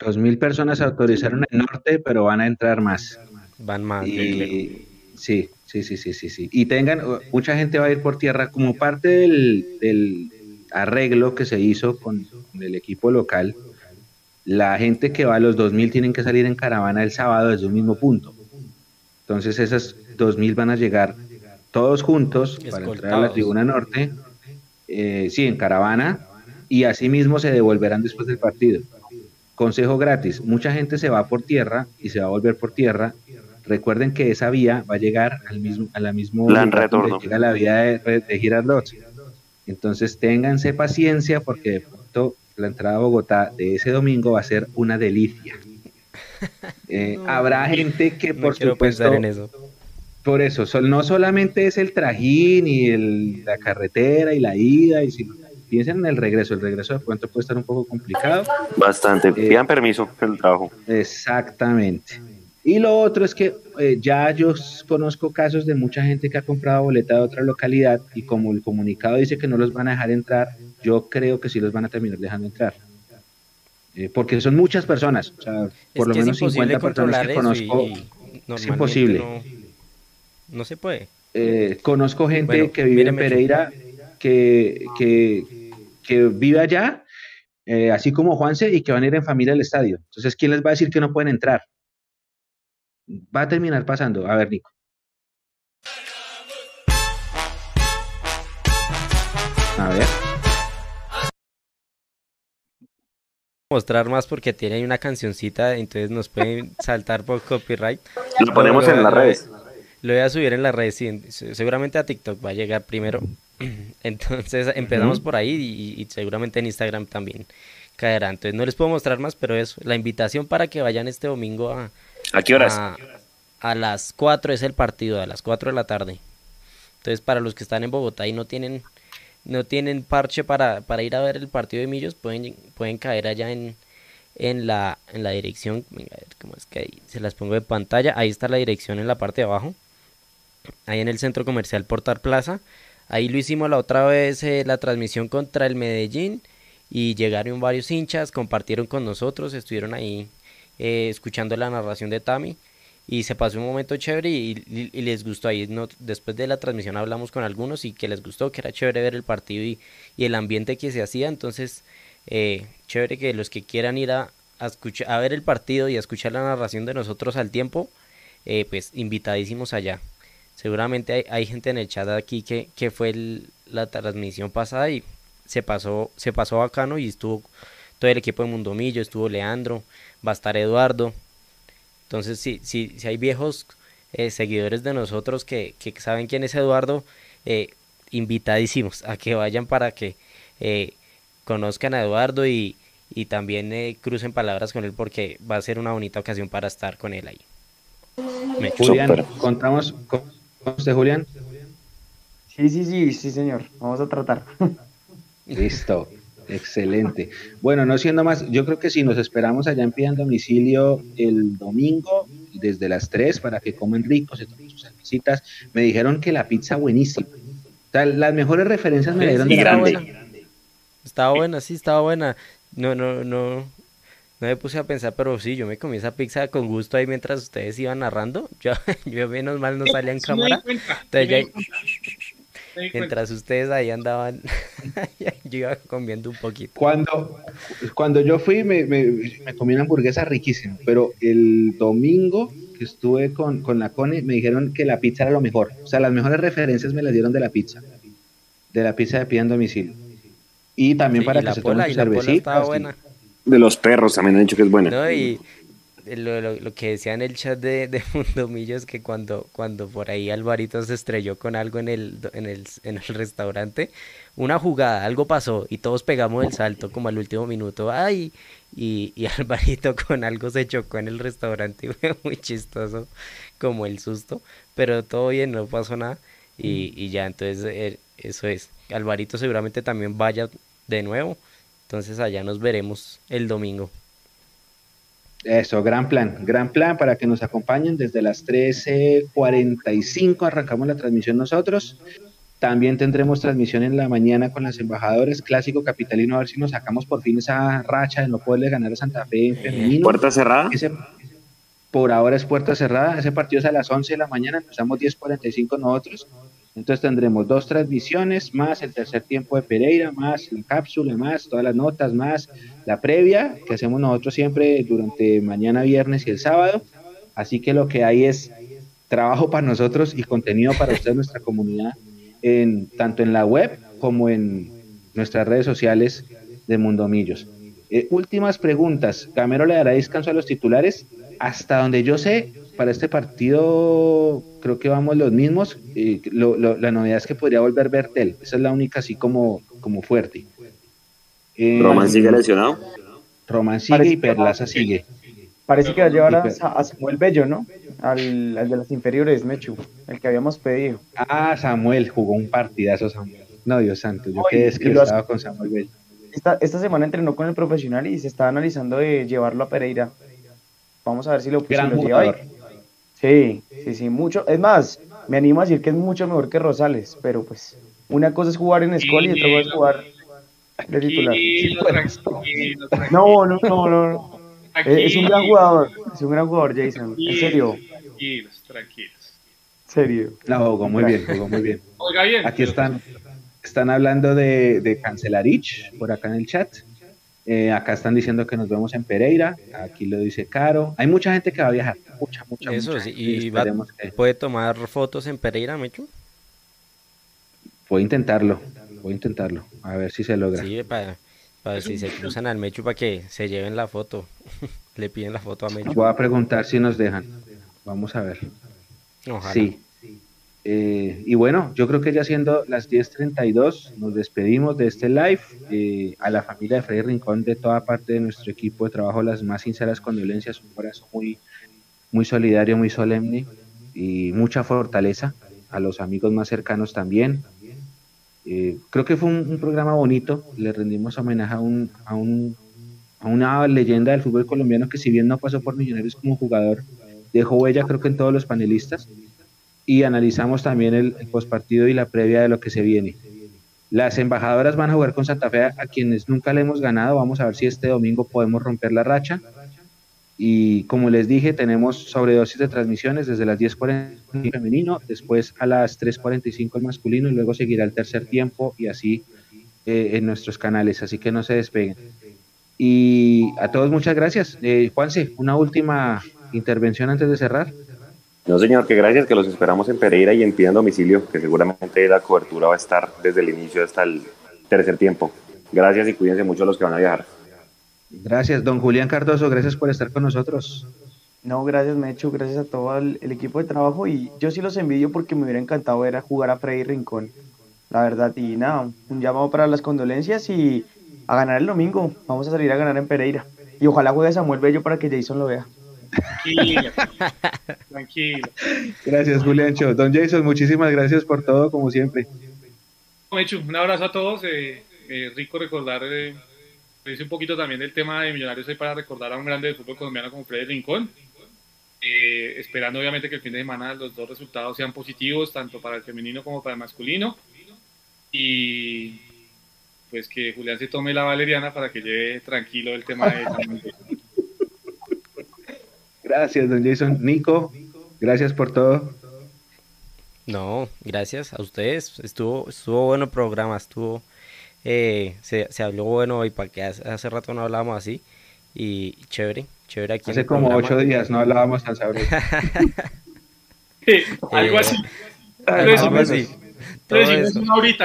Dos mil personas autorizaron el norte, pero van a entrar más. Van más. Y, sí, sí, sí, sí, sí, sí. Y tengan, mucha gente va a ir por tierra como parte del, del arreglo que se hizo con, el equipo local. La gente que va a los 2000 tienen que salir en caravana el sábado desde un mismo punto. Entonces esas 2000 van a llegar todos juntos para entrar a la tribuna norte, eh, sí, en caravana, y así mismo se devolverán después del partido. Consejo gratis, mucha gente se va por tierra y se va a volver por tierra. Recuerden que esa vía va a llegar al mismo, a la misma Plan retorno. llega la vía de, de Girardot. Entonces ténganse paciencia porque de pronto la entrada a Bogotá de ese domingo va a ser una delicia. <laughs> Eh, habrá gente que por supuesto en eso. por eso no solamente es el trajín y el, la carretera y la ida y sino piensen en el regreso. El regreso de pronto puede estar un poco complicado. Bastante. Pidan permiso el trabajo. Exactamente. Y lo otro es que eh, ya yo conozco casos de mucha gente que ha comprado boleta de otra localidad y como el comunicado dice que no los van a dejar entrar, yo creo que sí los van a terminar dejando entrar. Eh, porque son muchas personas, o sea, por lo menos 50 personas que conozco. es imposible. No, no, se puede. Eh, conozco gente bueno, que vive en Pereira que, que, que vive allá, eh, así como Juanse, y que van a ir en familia al estadio. Entonces, ¿quién les va a decir que no pueden entrar? Va a terminar pasando. A ver, Nico. A ver. mostrar más porque tiene ahí una cancioncita, entonces nos pueden <laughs> saltar por copyright. Lo ponemos en las redes. Lo voy a subir en las redes, sí, seguramente a TikTok va a llegar primero. <clears throat> Entonces empezamos por ahí y, y, seguramente en Instagram también caerá. Entonces no les puedo mostrar más, pero es la invitación para que vayan este domingo a... ¿A qué horas? A, a las 4 es el partido, a las 4 de la tarde. Entonces para los que están en Bogotá y no tienen no tienen parche para, para ir a ver el partido de Millos, pueden, pueden caer allá en, en, la, en la dirección. Venga, a ver cómo es que ahí se las pongo de pantalla. Ahí está la dirección en la parte de abajo. Ahí en el centro comercial Portal Plaza. Ahí lo hicimos la otra vez eh, la transmisión contra el Medellín y llegaron varios hinchas, compartieron con nosotros, estuvieron ahí eh, escuchando la narración de Tami y se pasó un momento chévere y, les gustó ahí. Después de la transmisión hablamos con algunos y que les gustó, que era chévere ver el partido y, el ambiente que se hacía. Entonces, eh, chévere que los que quieran ir a, escuchar, a ver el partido y a escuchar la narración de nosotros al tiempo, eh, pues invitadísimos allá. Seguramente hay, gente en el chat aquí que, que fue la transmisión pasada y se pasó, se pasó bacano y estuvo todo el equipo de Mundomillo, estuvo Leandro, va a estar Eduardo. Entonces, si, si, si hay viejos eh, seguidores de nosotros que, que, saben quién es Eduardo, eh, invitadísimos a que vayan para que eh, conozcan a Eduardo y, y también crucen palabras con él porque va a ser una bonita ocasión para estar con él ahí. Julián, contamos con usted, Julián. Sí, sí, sí, sí, señor. Vamos a tratar. Listo. Excelente. Bueno, no siendo más, yo creo que si nos esperamos allá en Pidan Domicilio el domingo desde las 3 para que comen ricos, se tomen sus visitas, me dijeron que la pizza buenísima. las mejores referencias me dieron de la buena. Estaba buena, sí, estaba buena. No, no, no, no me puse a pensar, pero sí, yo me comí esa pizza con gusto ahí mientras ustedes iban narrando. <laughs> Yo, yo menos mal no salía en cámara. Entonces ya, Mientras ustedes ahí andaban, <laughs> yo iba comiendo un poquito. Cuando, cuando yo fui, me, me, comí una hamburguesa riquísima, pero el domingo que estuve con, con la Cone, me dijeron que la pizza era lo mejor. O sea, las mejores referencias me las dieron de la pizza, de la pizza de pie en domicilio. Y también para que se tomen su cervecita. De los perros también han dicho que es buena. y lo, lo, que decía en el chat de, de <laughs> Mundomillo es que cuando, cuando por ahí Alvarito se estrelló con algo en el, en, el, en el restaurante, una jugada, algo pasó y todos pegamos el salto como al último minuto, ay, y, y <laughs> Alvarito con algo se chocó en el restaurante y fue muy chistoso como el susto, pero todo bien, no pasó nada y, y ya, entonces eh, eso es. Alvarito seguramente también vaya de nuevo, entonces allá nos veremos el domingo. Eso, gran plan, gran plan para que nos acompañen desde las 13:45 arrancamos la transmisión nosotros. También tendremos transmisión en la mañana con las embajadoras clásico capitalino a ver si nos sacamos por fin esa racha de no poderle ganar a Santa Fe en femenino. Puerta cerrada. por ahora es puerta cerrada, ese partido es a las 11 de la mañana, empezamos 10:45 nosotros. Entonces tendremos dos transmisiones, más el tercer tiempo de Pereira, más la cápsula, más todas las notas, más la previa que hacemos nosotros siempre durante mañana viernes y el sábado. Así que lo que hay es trabajo para nosotros y contenido para ustedes, nuestra comunidad, en, tanto en la web como en nuestras redes sociales de Mundomillos. Eh, últimas preguntas. Camero le dará descanso a los titulares. Hasta donde yo sé, para este partido creo que vamos los mismos. la novedad es que podría volver Bertel. Esa es la única así como, como fuerte. Eh, ¿Román sigue lesionado? Román sigue y Perlaza sigue. Parece que va a llevar a, Samuel Bello, ¿no? Al, de las inferiores, Mechu, el que habíamos pedido. Ah, Samuel, jugó un partidazo Samuel. No, Dios santo, yo quedé estaba con Samuel Bello. Esta, esta semana entrenó con el profesional y se está analizando de llevarlo a Pereira. Vamos a ver si lo, si lo lleva ahí. Sí, sí, sí, mucho. Es más, me animo a decir que es mucho mejor que Rosales, pero pues una cosa es jugar en escuela y otra cosa es jugar de titular. No, no, no, no. Es un gran jugador, es un gran jugador, Jason. En serio. Tranquilos, tranquilos. En serio. No, jugó muy bien, jugó muy bien. Aquí están, están hablando de, de Cancelarich por acá en el chat. Eh, acá están diciendo que nos vemos en Pereira, aquí lo dice Caro. Hay mucha gente que va a viajar, mucha, mucha, Eso Sí, y puede tomar fotos en Pereira, Mecho. Voy a intentarlo, voy a intentarlo, a ver si se logra. Sí, para, para si se cruzan al Mecho para que se lleven la foto. <laughs> Le piden la foto a Mecho. Voy a preguntar si nos dejan. Vamos a ver. Ojalá. Sí, eh, y bueno, yo creo que ya siendo las 10.32, nos despedimos de este live. Eh, a la familia de Freddy Rincón, de toda parte de nuestro equipo de trabajo, las más sinceras condolencias, un abrazo muy, muy solidario, muy solemne y mucha fortaleza. A los amigos más cercanos también. Eh, creo que fue un, programa bonito. Le rendimos homenaje a, un, a, un, a una leyenda del fútbol colombiano que, si bien no pasó por Millonarios como jugador, dejó huella, creo que en todos los panelistas y analizamos también el, postpartido y la previa de lo que se viene. Las embajadoras van a jugar con Santa Fe a quienes nunca le hemos ganado. Vamos a ver si este domingo podemos romper la racha. Y como les dije, tenemos sobredosis de transmisiones desde las 10.40 el femenino, después a las 3.45 el masculino y luego seguirá el tercer tiempo y así eh, en nuestros canales. Así que no se despeguen. Y a todos muchas gracias. Eh, Juanse, una última intervención antes de cerrar. No, señor, que gracias, que los esperamos en Pereira y en Pidan Domicilio, que seguramente la cobertura va a estar desde el inicio hasta el, tercer tiempo. Gracias y cuídense mucho los que van a viajar. Gracias, don Julián Cardoso, gracias por estar con nosotros. No, gracias Mecho, gracias a todo el, equipo de trabajo y yo sí los envidio porque me hubiera encantado ver a jugar a Freddy Rincón, la verdad, y nada, un llamado para las condolencias y a ganar el domingo, vamos a salir a ganar en Pereira y ojalá juegue Samuel Bello para que Jason lo vea. Tranquilo, tranquilo. Gracias, Juliancho. Don Jason, muchísimas gracias por todo, como siempre. Mechu, un abrazo a todos. Eh, eh, rico recordar, eh, un poquito también del tema de Millonarios hoy para recordar a un grande del fútbol colombiano como Freddy Rincón. Eh, esperando obviamente que el fin de semana los dos resultados sean positivos, tanto para el femenino como para el masculino. Y pues que Julián se tome la valeriana para que lleve tranquilo el tema de Gracias, don Jason. Nico, gracias por todo. No, gracias a ustedes. Estuvo, estuvo bueno el programa, estuvo, eh, se, se, habló bueno hoy para que hace, rato no hablábamos así y chévere, chévere aquí. Hace como ocho días no hablábamos tan <laughs> sabroso. algo así. algo así. Todo eso.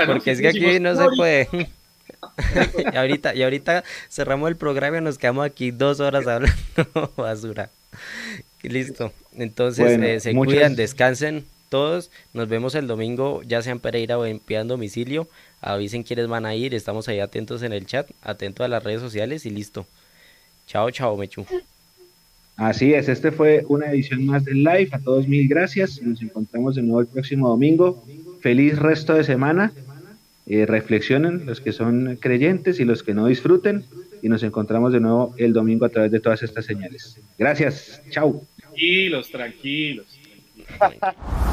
Porque es que aquí no se puede. <laughs> y ahorita, y ahorita cerramos el programa y nos quedamos aquí dos horas hablando <laughs> basura. <laughs> Listo. Entonces, eh, se cuidan, descansen todos. Nos vemos el domingo, ya sea en Pereira o en Domicilio. Avisen quiénes van a ir. Estamos ahí atentos en el chat, atentos a las redes sociales y listo. Chao, chao, Mechu. Así es, este fue una edición más del live. A todos mil gracias. Nos encontramos de nuevo el próximo domingo. Feliz resto de semana. Eh, reflexionen los que son creyentes y los que no disfruten y nos encontramos de nuevo el domingo a través de todas estas señales. Gracias, chao. Tranquilos, tranquilos. tranquilos. <laughs>